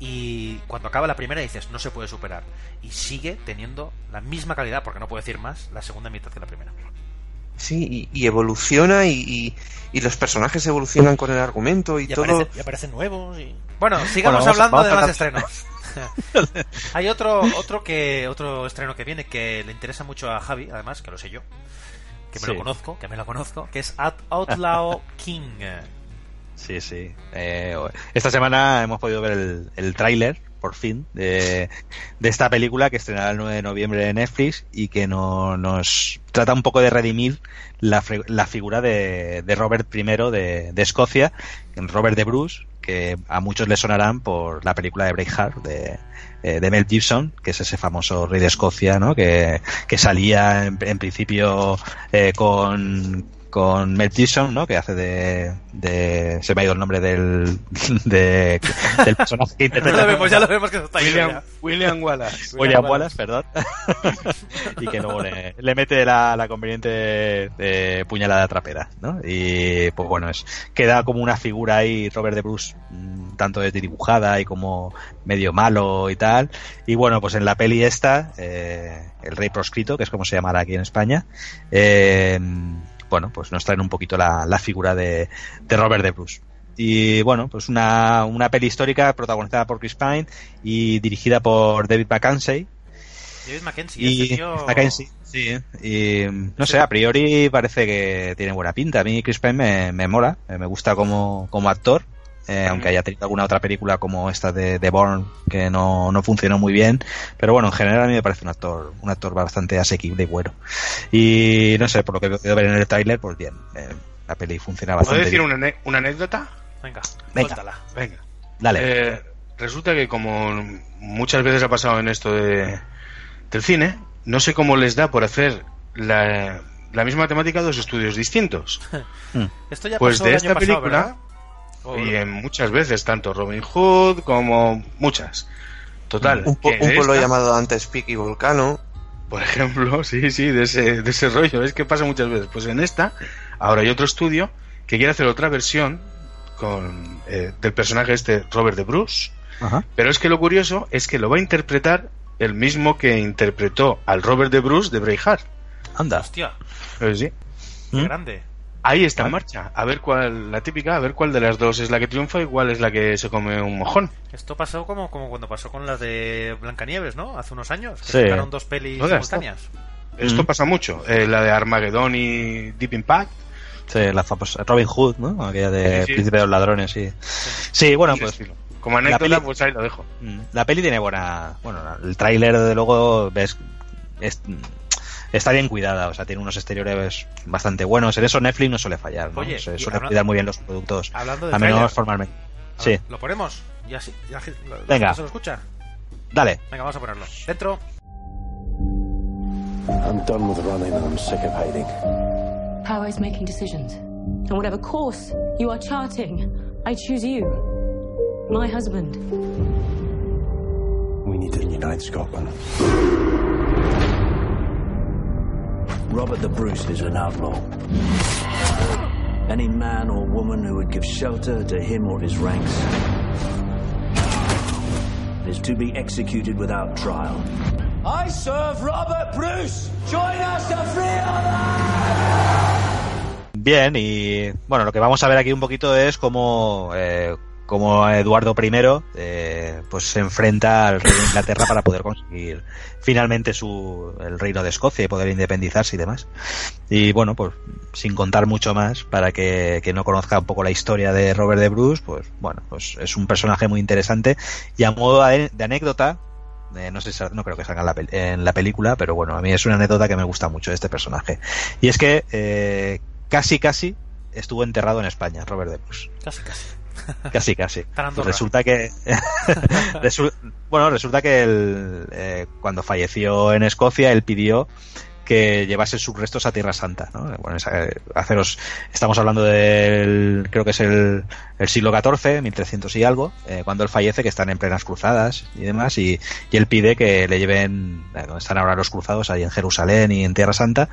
y cuando acaba la primera dices, no se puede superar. Y sigue teniendo la misma calidad, porque no puedo decir más, la segunda mitad que la primera. Sí, y, y evoluciona y, y- y los personajes evolucionan con el argumento y, Y todo. aparecen, y aparecen nuevos y... Bueno, sigamos Bueno, vamos a- hablando vamos de más tratar- estrenos. Hay otro otro que otro estreno que viene que le interesa mucho a Javi, además, que lo sé yo, que me Sí. lo conozco, que me lo conozco, que es Out- Outlaw King. Sí, sí. Eh, esta semana hemos podido ver el, el tráiler, por fin, de, de esta película que estrenará el 9 de noviembre en Netflix y que no, nos trata un poco de redimir la, la figura de, de Robert I de, de Escocia, Robert de Bruce, que a muchos le sonarán por la película de Braveheart de, eh, de Mel Gibson, que es ese famoso rey de Escocia, ¿no? que, que salía en, en principio eh, con con Mel Gibson, ¿no? Que hace de, de se me ha ido el nombre del de, del personaje que Ya interpreta lo vemos, ya lo vemos que se está William, ya. William Wallace. William Wallace, perdón. y que luego le, le mete la, la conveniente eh, puñalada trapera, ¿no? Y pues bueno, es queda como una figura ahí, Robert de Bruce, mm, tanto de dibujada y como medio malo y tal. Y bueno, pues en la peli esta, eh, El Rey Proscrito, que es como se llamará aquí en España, eh, bueno, pues nos traen un poquito la, la figura de, de Robert de Bruce. Y bueno, pues una, una peli histórica protagonizada por Chris Pine y dirigida por David Mackenzie. David Mackenzie, Y tío... Mackenzie, sí. Y no sé, a priori parece que tiene buena pinta. A mí Chris Pine me, me mola, eh, me gusta como, como actor. Eh, aunque haya tenido alguna otra película como esta de, de Bourne que no, no funcionó muy bien, pero bueno, en general a mí me parece un actor, un actor bastante asequible y bueno. Y no sé, por lo que he podido ver en el tráiler, pues bien, eh, la peli funciona ¿Puedo bastante decir bien. una, una anécdota? Venga, Venga. cuéntala. Venga. Dale. Eh, resulta que como muchas veces ha pasado en esto de, del cine, no sé cómo les da por hacer la, la misma temática a dos estudios distintos. Esto ya Pues pasó de el esta año pasado, película, ¿verdad? Y en muchas veces, tanto Robin Hood como muchas. Total. Un, po- un pueblo llamado antes Peak y Volcano. Por ejemplo, sí, sí, de ese, de ese rollo. Es que pasa muchas veces. Pues en esta, ahora hay otro estudio que quiere hacer otra versión con eh, del personaje este Robert de Bruce. Ajá. Pero es que lo curioso es que lo va a interpretar el mismo que interpretó al Robert de Bruce de Braveheart. Anda. Hostia, Eh, sí. qué ¿Mm? grande. Ahí está en marcha. A ver cuál, la típica, a ver cuál de las dos es la que triunfa y cuál es la que se come un mojón. Esto pasó como, como cuando pasó con las de Blancanieves, ¿no? Hace unos años. Que Sí. sacaron dos pelis Joder, simultáneas. Esto Mm. pasa mucho. Eh, la de Armageddon y Deep Impact. Sí, la famosa Robin Hood, ¿no? Aquella de Sí, sí. Príncipe de los Ladrones, sí. Sí, bueno, pues estilo. Como anécdota, peli- pues ahí lo dejo. Mm, La peli tiene buena. Bueno, el tráiler, desde luego, ves. es- está bien cuidada, o sea, tiene unos exteriores bastante buenos. En eso Netflix no suele fallar, ¿no? Oye, Se y suele cuidar muy bien los productos, Hablando de a menos tráiler. formalmente. A Sí, ver, ¿Lo ponemos? Ya sí, ya, la- la Venga. ¿Se lo escucha? dale. Venga, vamos a ponerlo. Dentro. I'm done with running and I'm sick of hiding. Power is making decisions. And whatever course you are charting, I choose you. My husband. We need to unite Scotland. Robert the Bruce is an outlaw. Any man or woman who would give shelter to him or his ranks is to be executed without trial. I serve Robert Bruce! Join us to free our Bien, y bueno, lo que vamos a ver aquí un poquito es cómo, eh, cómo Eduardo I eh, pues se enfrenta al rey de Inglaterra para poder conseguir finalmente su, el reino de Escocia y poder independizarse y demás. Y bueno, pues sin contar mucho más, para que, que no conozca un poco la historia de Robert de Bruce, pues bueno, pues es un personaje muy interesante. Y a modo de, anécdota, eh, no sé si- no creo que salga en la, pel- en la película, pero bueno, a mí es una anécdota que me gusta mucho de este personaje. Y es que eh, casi, casi estuvo enterrado en España, Robert de Bruce. Casi, casi. Casi, casi. Pues resulta que. bueno, resulta que él, eh, cuando falleció en Escocia, él pidió que llevase sus restos a Tierra Santa. ¿no? Bueno, eh, haceros, estamos hablando del. Creo que es el, el siglo XIV, 1300 y algo, eh, cuando él fallece, que están en plenas cruzadas y demás, y, y él pide que le lleven. eh, donde están ahora los cruzados, ahí en Jerusalén y en Tierra Santa,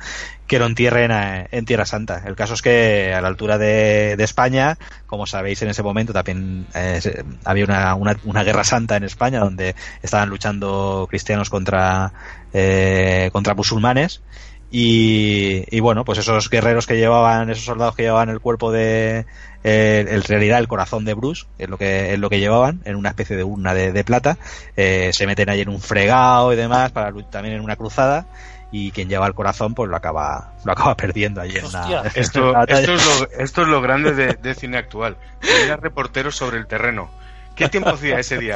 que lo entierren eh, en Tierra Santa. El caso es que a la altura de, España, como sabéis en ese momento también eh, había una, una, una guerra santa en España donde estaban luchando cristianos contra, eh, contra musulmanes. Y, y bueno, pues esos guerreros que llevaban, esos soldados que llevaban el cuerpo de, eh, en realidad el corazón de Bruce, es lo que, es lo que llevaban, en una especie de urna de, de plata, eh, se meten ahí en un fregado y demás, para también en una cruzada, y quien lleva el corazón pues lo acaba, lo acaba perdiendo allí en la, Esto, esto, es lo, esto es lo grande de, de cine actual. Tener reporteros sobre el terreno. ¿Qué tiempo hacía ese día?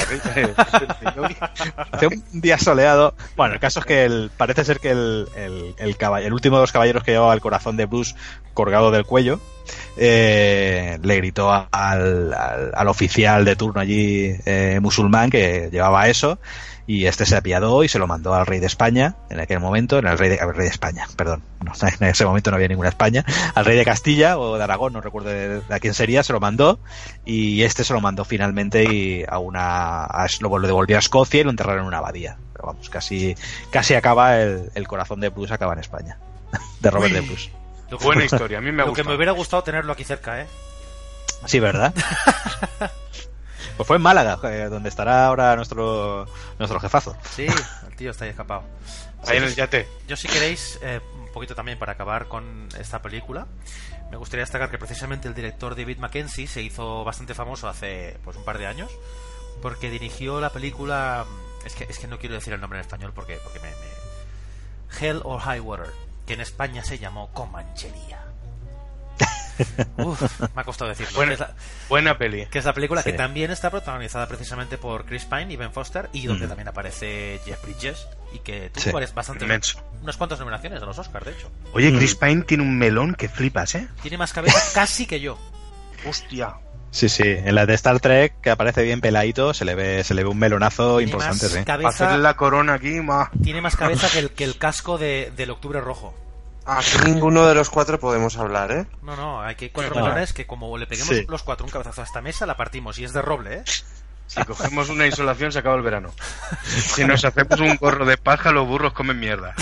Hace un día soleado. Bueno, el caso es que el, parece ser que el, el, el, el último de los caballeros que llevaba el corazón de Bruce colgado del cuello eh, le gritó al, al, al oficial de turno allí eh, musulmán que llevaba eso y este se apiadó y se lo mandó al rey de España en aquel momento, en el rey de, al rey de España, perdón, no, en ese momento no había ninguna España, al rey de Castilla o de Aragón, no recuerdo de, a quién sería, se lo mandó y este se lo mandó finalmente y a una, a- lo, devolvió a Escocia y lo enterraron en una abadía. Pero vamos, casi, casi acaba el, el corazón de Bruce acaba en España, de Robert de Bruce. Lo que- Buena historia, a mí me ha Lo que me hubiera gustado tenerlo aquí cerca, ¿eh? Sí, ¿verdad? pues fue en Málaga, eh, donde estará ahora nuestro, nuestro jefazo. Sí, el tío está ahí escapado. Ahí en el yate. Yo si queréis, eh, un poquito también para acabar con esta película, me gustaría destacar que precisamente el director David Mackenzie se hizo bastante famoso hace pues un par de años porque dirigió la película es que es que no quiero decir el nombre en español porque porque me, me- Hell or High Water que en España se llamó Comanchería Uf, me ha costado decirlo Buena, que es la, buena peli. que es la película Sí. que también está protagonizada precisamente por Chris Pine y Ben Foster y donde Mm. también aparece Jeff Bridges y que tuvo Sí, varias- bastante inmenso. unas cuantas nominaciones a los Oscars de hecho Oye, Chris Pine tiene un melón que flipas, ¿eh? tiene más cabeza casi que yo Hostia. Sí, sí, en la de Star Trek, que aparece bien peladito, se le ve, se le ve un melonazo Tiene importante, más sí. cabeza- Hacerle la corona aquí, ma. tiene más cabeza que el, que el casco de, del Octubre Rojo Aquí ninguno de los cuatro podemos hablar, ¿eh? no no hay que cuatro melones que como le peguemos Sí. los cuatro un cabezazo a esta mesa la partimos y es de roble ¿eh? Si cogemos una insolación, se acaba el verano. Si nos hacemos un gorro de paja, los burros comen mierda.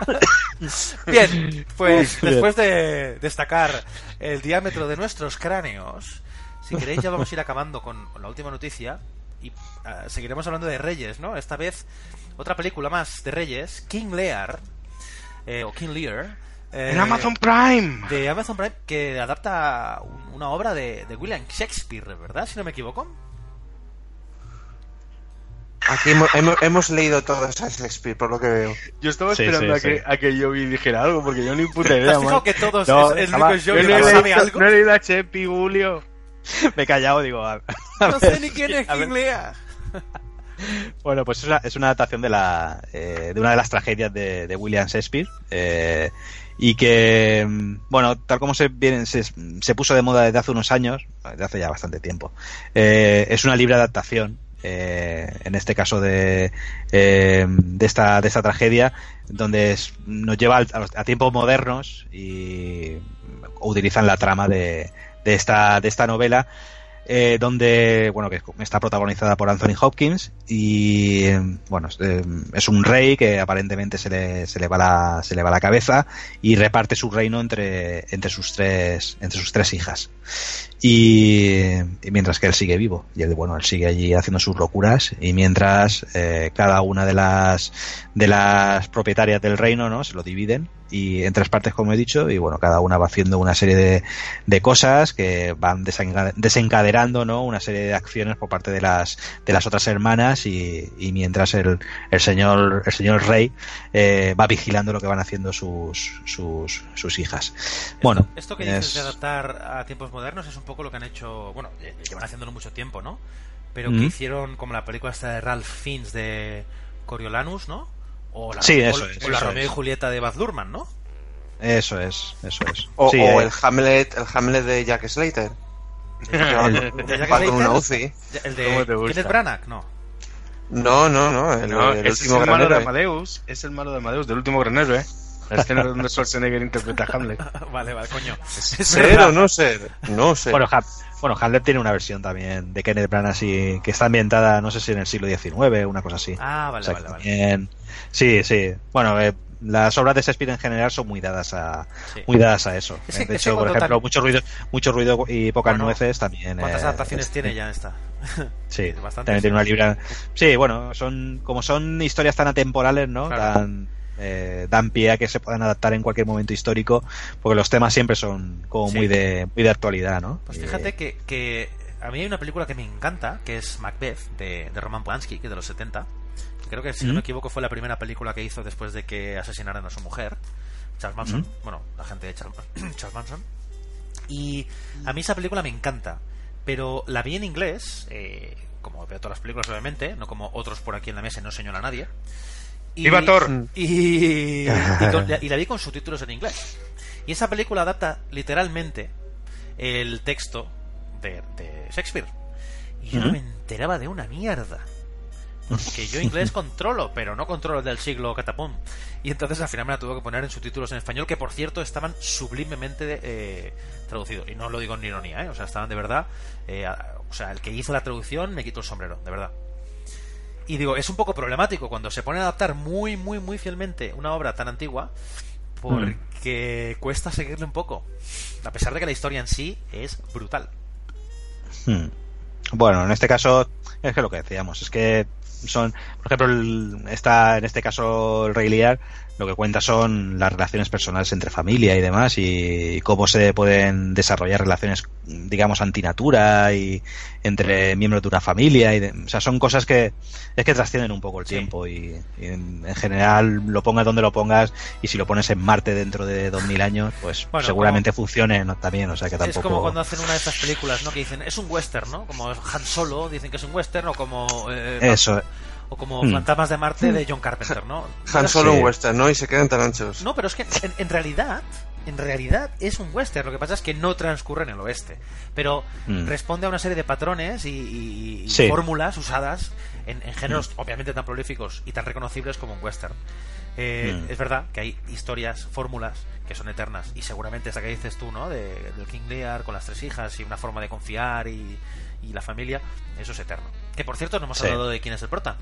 Bien, pues Bien. después de destacar el diámetro de nuestros cráneos, si queréis ya vamos a ir acabando con, con la última noticia y ah, seguiremos hablando de Reyes, ¿no? Esta vez otra película más de Reyes, King Lear, eh, o King Lear. eh, En Amazon Prime. De Amazon Prime, que adapta un- una obra de, de William Shakespeare, ¿verdad? Si no me equivoco. Aquí hemos, hemos- hemos leído todos a Shakespeare, por lo que veo. Yo estaba Sí, esperando sí, a, que, sí. a que Joey dijera algo, porque yo ni puta ¿Te idea, man. que todos No, es, único no, que he no leído- sabe algo? no he leído a Chepi, Julio. Me he callado, digo. a- a No ver sé ni quién es a ver- King Lear. Bueno, pues es una, es una adaptación de la eh, de una de las tragedias de, de William Shakespeare eh, y que mm, bueno tal como se viene se, se puso de moda desde hace unos años desde hace ya bastante tiempo eh, es una libre adaptación eh, en este caso de eh, de esta de esta tragedia donde nos lleva a, a tiempos modernos y utilizan la trama de, de esta de esta novela eh, donde bueno que está protagonizada por Anthony Hopkins y bueno es, eh, es un rey que aparentemente se le, se le va la se le va la cabeza y reparte su reino entre entre sus tres entre sus tres hijas. Y, y mientras que él sigue vivo. Y él bueno él sigue allí haciendo sus locuras y mientras eh, cada una de las de las propietarias del reino no se lo dividen y en tres partes como he dicho y bueno cada una va haciendo una serie de, de cosas que van desenca- desencadenando no una serie de acciones por parte de las de las otras hermanas y, y mientras el, el señor el señor rey eh, va vigilando lo que van haciendo sus sus, sus hijas bueno Esto que dices es- de adaptar a tiempos modernos es un poco lo que han hecho, bueno, eh, llevan haciéndolo mucho tiempo, ¿no? Pero Mm. que hicieron como la película esta de Ralph Fiennes de Coriolanus, ¿no? O la, Sí, o- eso o es, la eso Romeo es. y Julieta de Baz Luhrmann, ¿no? Eso es, eso es. O, Sí, o eh, el Hamlet, el Hamlet de Jack Slater. Va, ¿De Jack Slater? una UCI. El ¿Cómo de te gusta? Kenneth Branagh, no. No, no, no. El, No, el ese es último el malo de. Amadeus. Es el malo de Amadeus, del último gran héroe. La escena donde Schwarzenegger interpreta a Hamlet. vale, vale, coño. ¿Ser o no ser? No sé. Bueno, bueno, Hamlet tiene una versión también de Kenneth Branagh así, que está ambientada, no sé si en el siglo XIX, una cosa así. Ah, vale, O sea, vale, que vale. también- Sí, sí. Bueno, eh, las obras de Shakespeare en general son muy dadas a, Sí. muy dadas a eso. De hecho, por ejemplo, tam- mucho ruido, mucho ruido y pocas Bueno, nueces también. ¿Cuántas eh, adaptaciones es- tiene ya esta? Sí, Bastantes. también tiene una libra. Sí, bueno, son como son historias tan atemporales, ¿no? Claro. Eh, dan pie a que se puedan adaptar en cualquier momento histórico, porque los temas siempre son como Sí. muy de muy de actualidad, ¿no? Pues fíjate que, que a mí hay una película que me encanta, que es Macbeth, de, de Roman Polanski, que es de los 70. Creo que, si no me equivoco, fue la primera película que hizo después de que asesinaran a su mujer, Charles Manson. ¿Mm? Bueno, la gente de Charles, Charles Manson. Y a mí esa película me encanta, pero la vi en inglés, eh, como veo todas las películas, obviamente, no como otros por aquí en la mesa y no señala a nadie. Y, ¡Viva Thor! Y, y, con- y la vi con subtítulos en inglés. Y esa película adapta literalmente el texto de, de Shakespeare. Y yo no me enteraba de una mierda. Que yo inglés controlo, pero no controlo el del siglo catapum. Y entonces al final me la tuve que poner en subtítulos en español, que por cierto estaban sublimemente eh, traducidos. Y no lo digo en ironía, ¿eh? O sea, estaban de verdad. eh, a- o sea, el que hizo la traducción me quitó el sombrero, de verdad. Y digo, es un poco problemático cuando se pone a adaptar muy, muy, muy fielmente una obra tan antigua, porque cuesta seguirle un poco. A pesar de que la historia en sí es brutal. Hmm. Bueno, en este caso es que lo que decíamos, es que son, por ejemplo, el- está en este caso el Rey Lear, lo que cuenta son las relaciones personales entre familia y demás y cómo se pueden desarrollar relaciones, digamos, antinatura y entre miembros de una familia y de- o sea, son cosas que es que trascienden un poco el Sí. tiempo y, y en, en general lo pongas donde lo pongas y si lo pones en Marte dentro de 2000 años, pues Bueno, seguramente funcione ¿no? también, o sea que tampoco Es como cuando hacen una de estas películas, ¿no? Que dicen, es un western, ¿no? Como Han Solo, dicen que es un western, o como... eh, eso O como Hmm. Fantasmas de Marte de John Carpenter, ¿no? Han solo un western, ¿no? Y se quedan tan anchos. No, pero es que en, en realidad, en realidad es un western. Lo que pasa es que no transcurre en el oeste, pero Mm. responde a una serie de patrones y, y- y Sí. fórmulas usadas en, en géneros obviamente tan prolíficos y tan reconocibles como un western. Eh, Mm. Es verdad que hay historias, fórmulas que son eternas y seguramente esa que dices tú, ¿no? De, del King Lear con las tres hijas y una forma de confiar y, y la familia, eso es eterno. Que por cierto no hemos Sí. hablado de quién es el prota.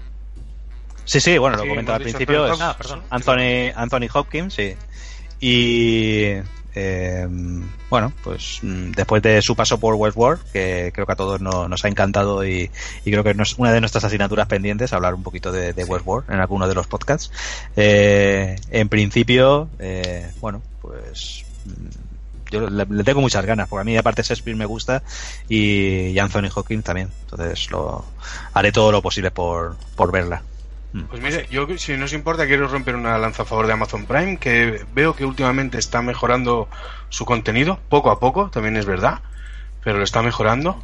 Sí, sí, bueno, lo Sí, comentaba al principio. Anthony es Ah, perdón. Anthony, Anthony Hopkins, sí. Y eh, bueno, pues mm, después de su paso por Westworld, que creo que a todos no- nos ha encantado y, y creo que es una de nuestras asignaturas pendientes, hablar un poquito de, de Westworld en alguno de los podcasts. Eh, en principio, eh, bueno, pues mm, yo le, le tengo muchas ganas, porque a mí aparte Shakespeare me gusta y, y Anthony Hopkins también. Entonces lo haré todo lo posible por, por verla. Pues mire, yo si no os importa quiero romper una lanza a favor de Amazon Prime, que veo que últimamente está mejorando su contenido, poco a poco, también es verdad, pero lo está mejorando.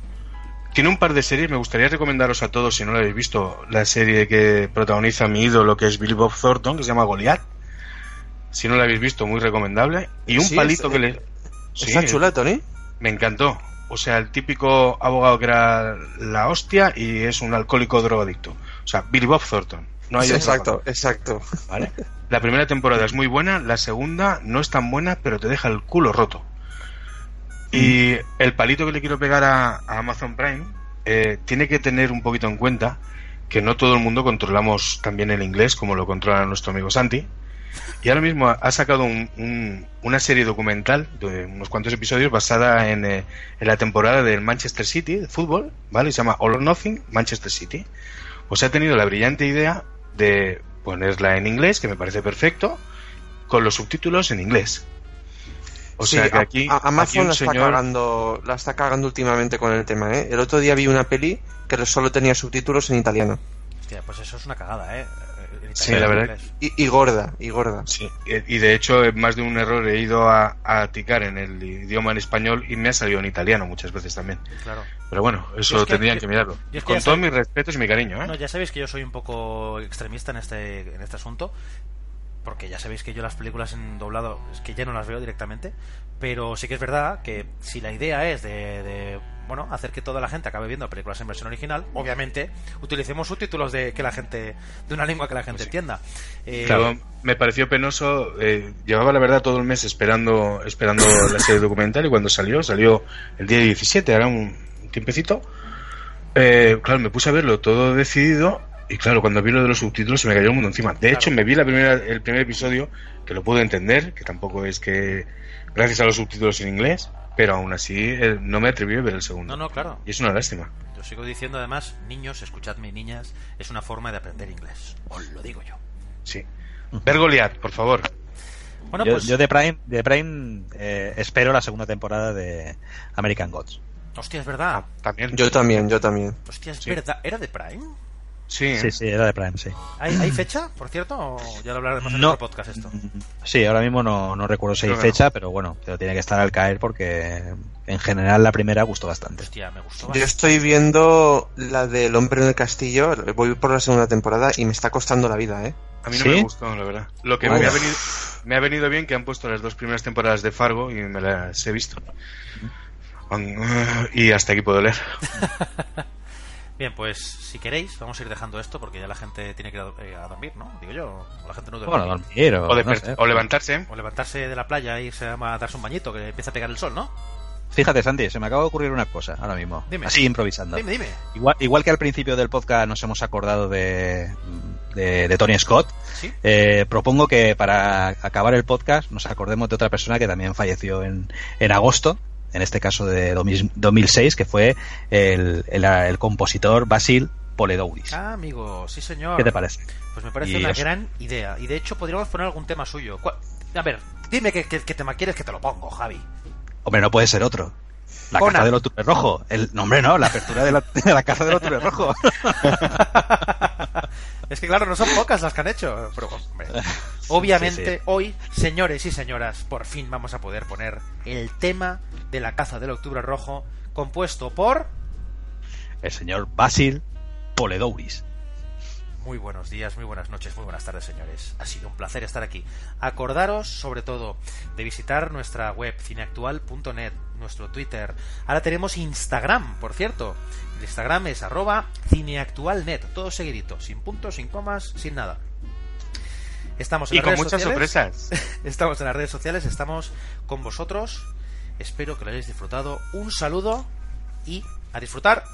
Tiene un par de series, me gustaría recomendaros a todos, si no lo habéis visto, la serie que protagoniza mi ídolo, que es Billy Bob Thornton, que se llama Goliath. Si no la habéis visto, muy recomendable. Y un Sí, palito es- que le... Sí, Está chula, Tony. me encantó. O sea, el típico abogado que era la hostia y es un alcohólico drogadicto. O sea, Billy Bob Thornton. No hay Sí, exacto, exacto. ¿vale? La primera temporada es muy buena, la segunda no es tan buena, pero te deja el culo roto. Y el palito que le quiero pegar a, a Amazon Prime eh, tiene que tener un poquito en cuenta que no todo el mundo controlamos también el inglés como lo controla nuestro amigo Santi. Y ahora mismo ha sacado un- un- una serie documental de unos cuantos episodios basada en, eh, en la temporada del Manchester City de fútbol, ¿vale? Se llama All or Nothing Manchester City. Pues ha tenido la brillante idea de ponerla en inglés, que me parece perfecto, con los subtítulos en inglés. O Sí, sea que aquí, a- Amazon un la está señor- cagando, la está cagando últimamente con el tema, ¿eh? El otro día vi una peli que solo tenía subtítulos en italiano. Hostia, pues eso es una cagada, ¿eh? Sí, la verdad. Y, y gorda, y gorda. Sí, y de hecho, más de un error he ido a, a ticar en el idioma en español y me ha salido en italiano muchas veces también. Claro. Pero bueno, eso es que- tendrían yo- que mirarlo. es que Con todos mis respetos y mi cariño, ¿eh? No, ya sabéis que yo soy un poco extremista en este, en este asunto, porque ya sabéis que yo las películas en doblado es que ya no las veo directamente, pero sí que es verdad que si la idea es de, de, bueno, hacer que toda la gente acabe viendo películas en versión original, obviamente utilicemos subtítulos de que la gente de una lengua que la gente entienda. Eh, Claro, me pareció penoso. eh, llevaba la verdad todo el mes esperando esperando la serie documental y cuando salió, salió el día 17, ahora un, un tiempecito. eh, claro, me puse a verlo todo decidido y claro, cuando vi lo de los subtítulos se me cayó el mundo encima. De hecho, me vi la primera, el primer episodio que lo pude entender, que tampoco es que gracias a los subtítulos en inglés, pero aún así eh, no me atreví a ver el segundo. No, no, claro. Y es una lástima. Yo sigo diciendo además, niños, escuchadme niñas, es una forma de aprender inglés. Os lo digo yo. Sí. Ver Goliath, por favor. Bueno, yo, pues, yo de Prime, de Prime eh, espero la segunda temporada de American Gods. hostia, es verdad. También. Yo también, yo también. Hostia, es Sí. verdad. ¿Era de Prime? Sí, Sí, sí, era de Prime, sí. ¿Hay, hay fecha, por cierto? ¿O ya lo hablaremos en No. otro podcast esto? Sí, ahora mismo no, no recuerdo si hay que no. fecha, pero bueno, pero tiene que estar al caer porque en general la primera gustó bastante. Hostia, me gustó Yo bastante. estoy viendo la del hombre en el castillo, voy por la segunda temporada y me está costando la vida, ¿eh? A mí no ¿Sí? me gustó, la verdad. Lo que me ha, venido, me ha venido bien que han puesto las dos primeras temporadas de Fargo y me las he visto. Y hasta aquí puedo leer. Bien, pues si queréis, vamos a ir dejando esto porque ya la gente tiene que ir a, eh, a dormir, ¿no? Digo yo, o la gente no duerme. Bueno, dormir o, O, no desper- sé. o levantarse. O levantarse de la playa y irse a darse un bañito, que empieza a pegar el sol, ¿no? Fíjate, Santi, se me acaba de ocurrir una cosa ahora mismo. Dime. Así improvisando. Dime, dime. Igual, igual que al principio del podcast nos hemos acordado de, de, de Tony Scott, ¿Sí? eh, propongo que para acabar el podcast nos acordemos de otra persona que también falleció en, en agosto, en este caso de 2000 2006, que fue el, el, el compositor Basil Poledouris. Ah, amigo, sí señor. ¿Qué te parece? Pues me parece Y una eso. gran idea. Y de hecho podríamos poner algún tema suyo. ¿Cuál- A ver, dime qué, qué- qué tema quieres que te lo pongo, Javi. Hombre, no puede ser otro. La Conan. caza del octubre rojo. El nombre no, la apertura de la, de la caza del octubre rojo. es que claro, no son pocas las que han hecho. Pero, hombre, obviamente, Sí, sí. hoy, señores y señoras, por fin vamos a poder poner el tema de la caza del octubre rojo, compuesto por. El señor Basil Poledouris. Muy buenos días, muy buenas noches, muy buenas tardes, señores. Ha sido un placer estar aquí. Acordaros, sobre todo, de visitar nuestra web cineactual.net, nuestro Twitter. Ahora tenemos Instagram, por cierto. El Instagram es arroba cineactualnet, todo seguidito, sin puntos, sin comas, sin nada. Estamos en Y las con redes muchas sociales. sorpresas. Estamos en las redes sociales, estamos con vosotros. Espero que lo hayáis disfrutado. Un saludo y a disfrutar.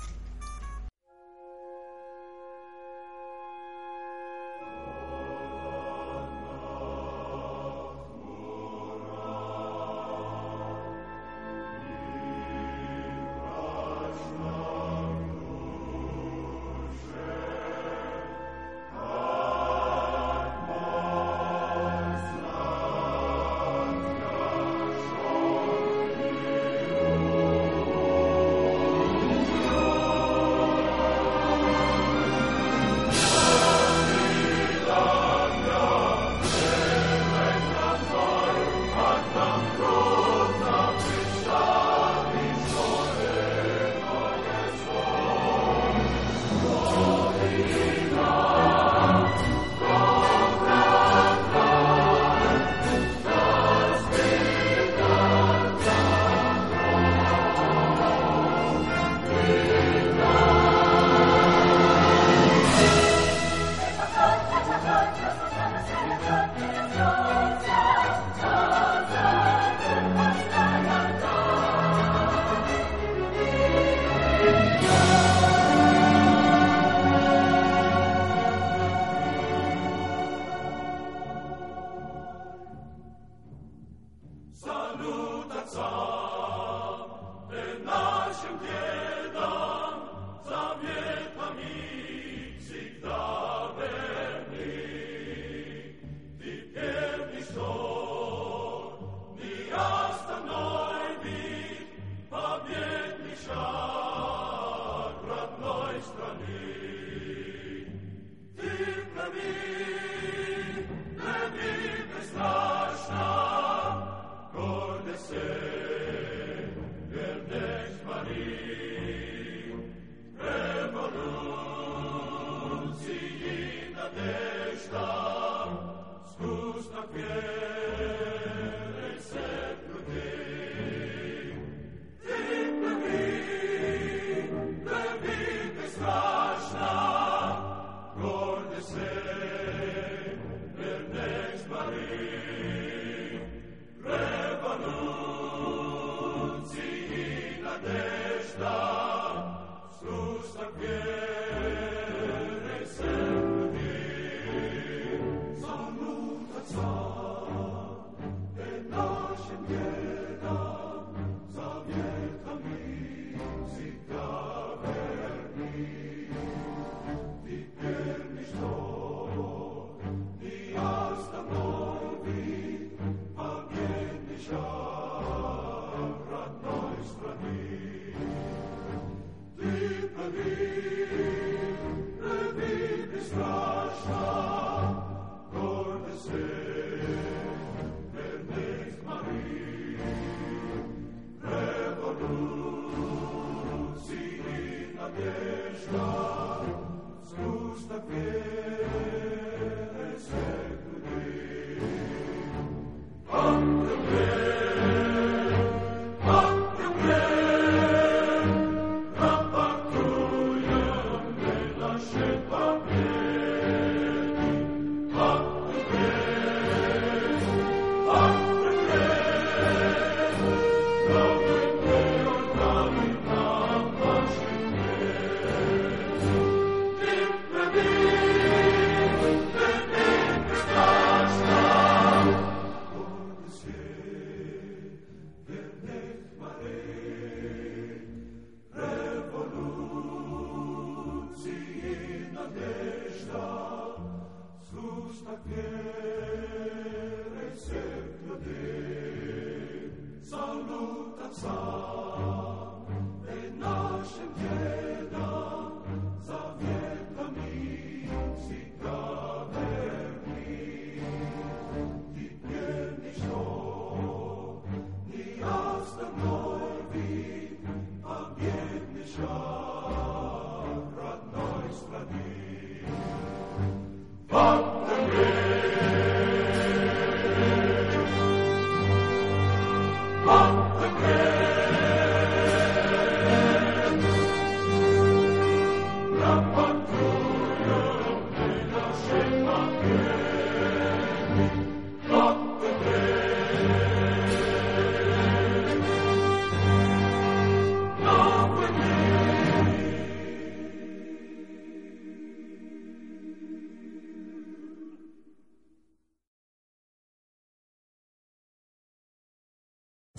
Christus,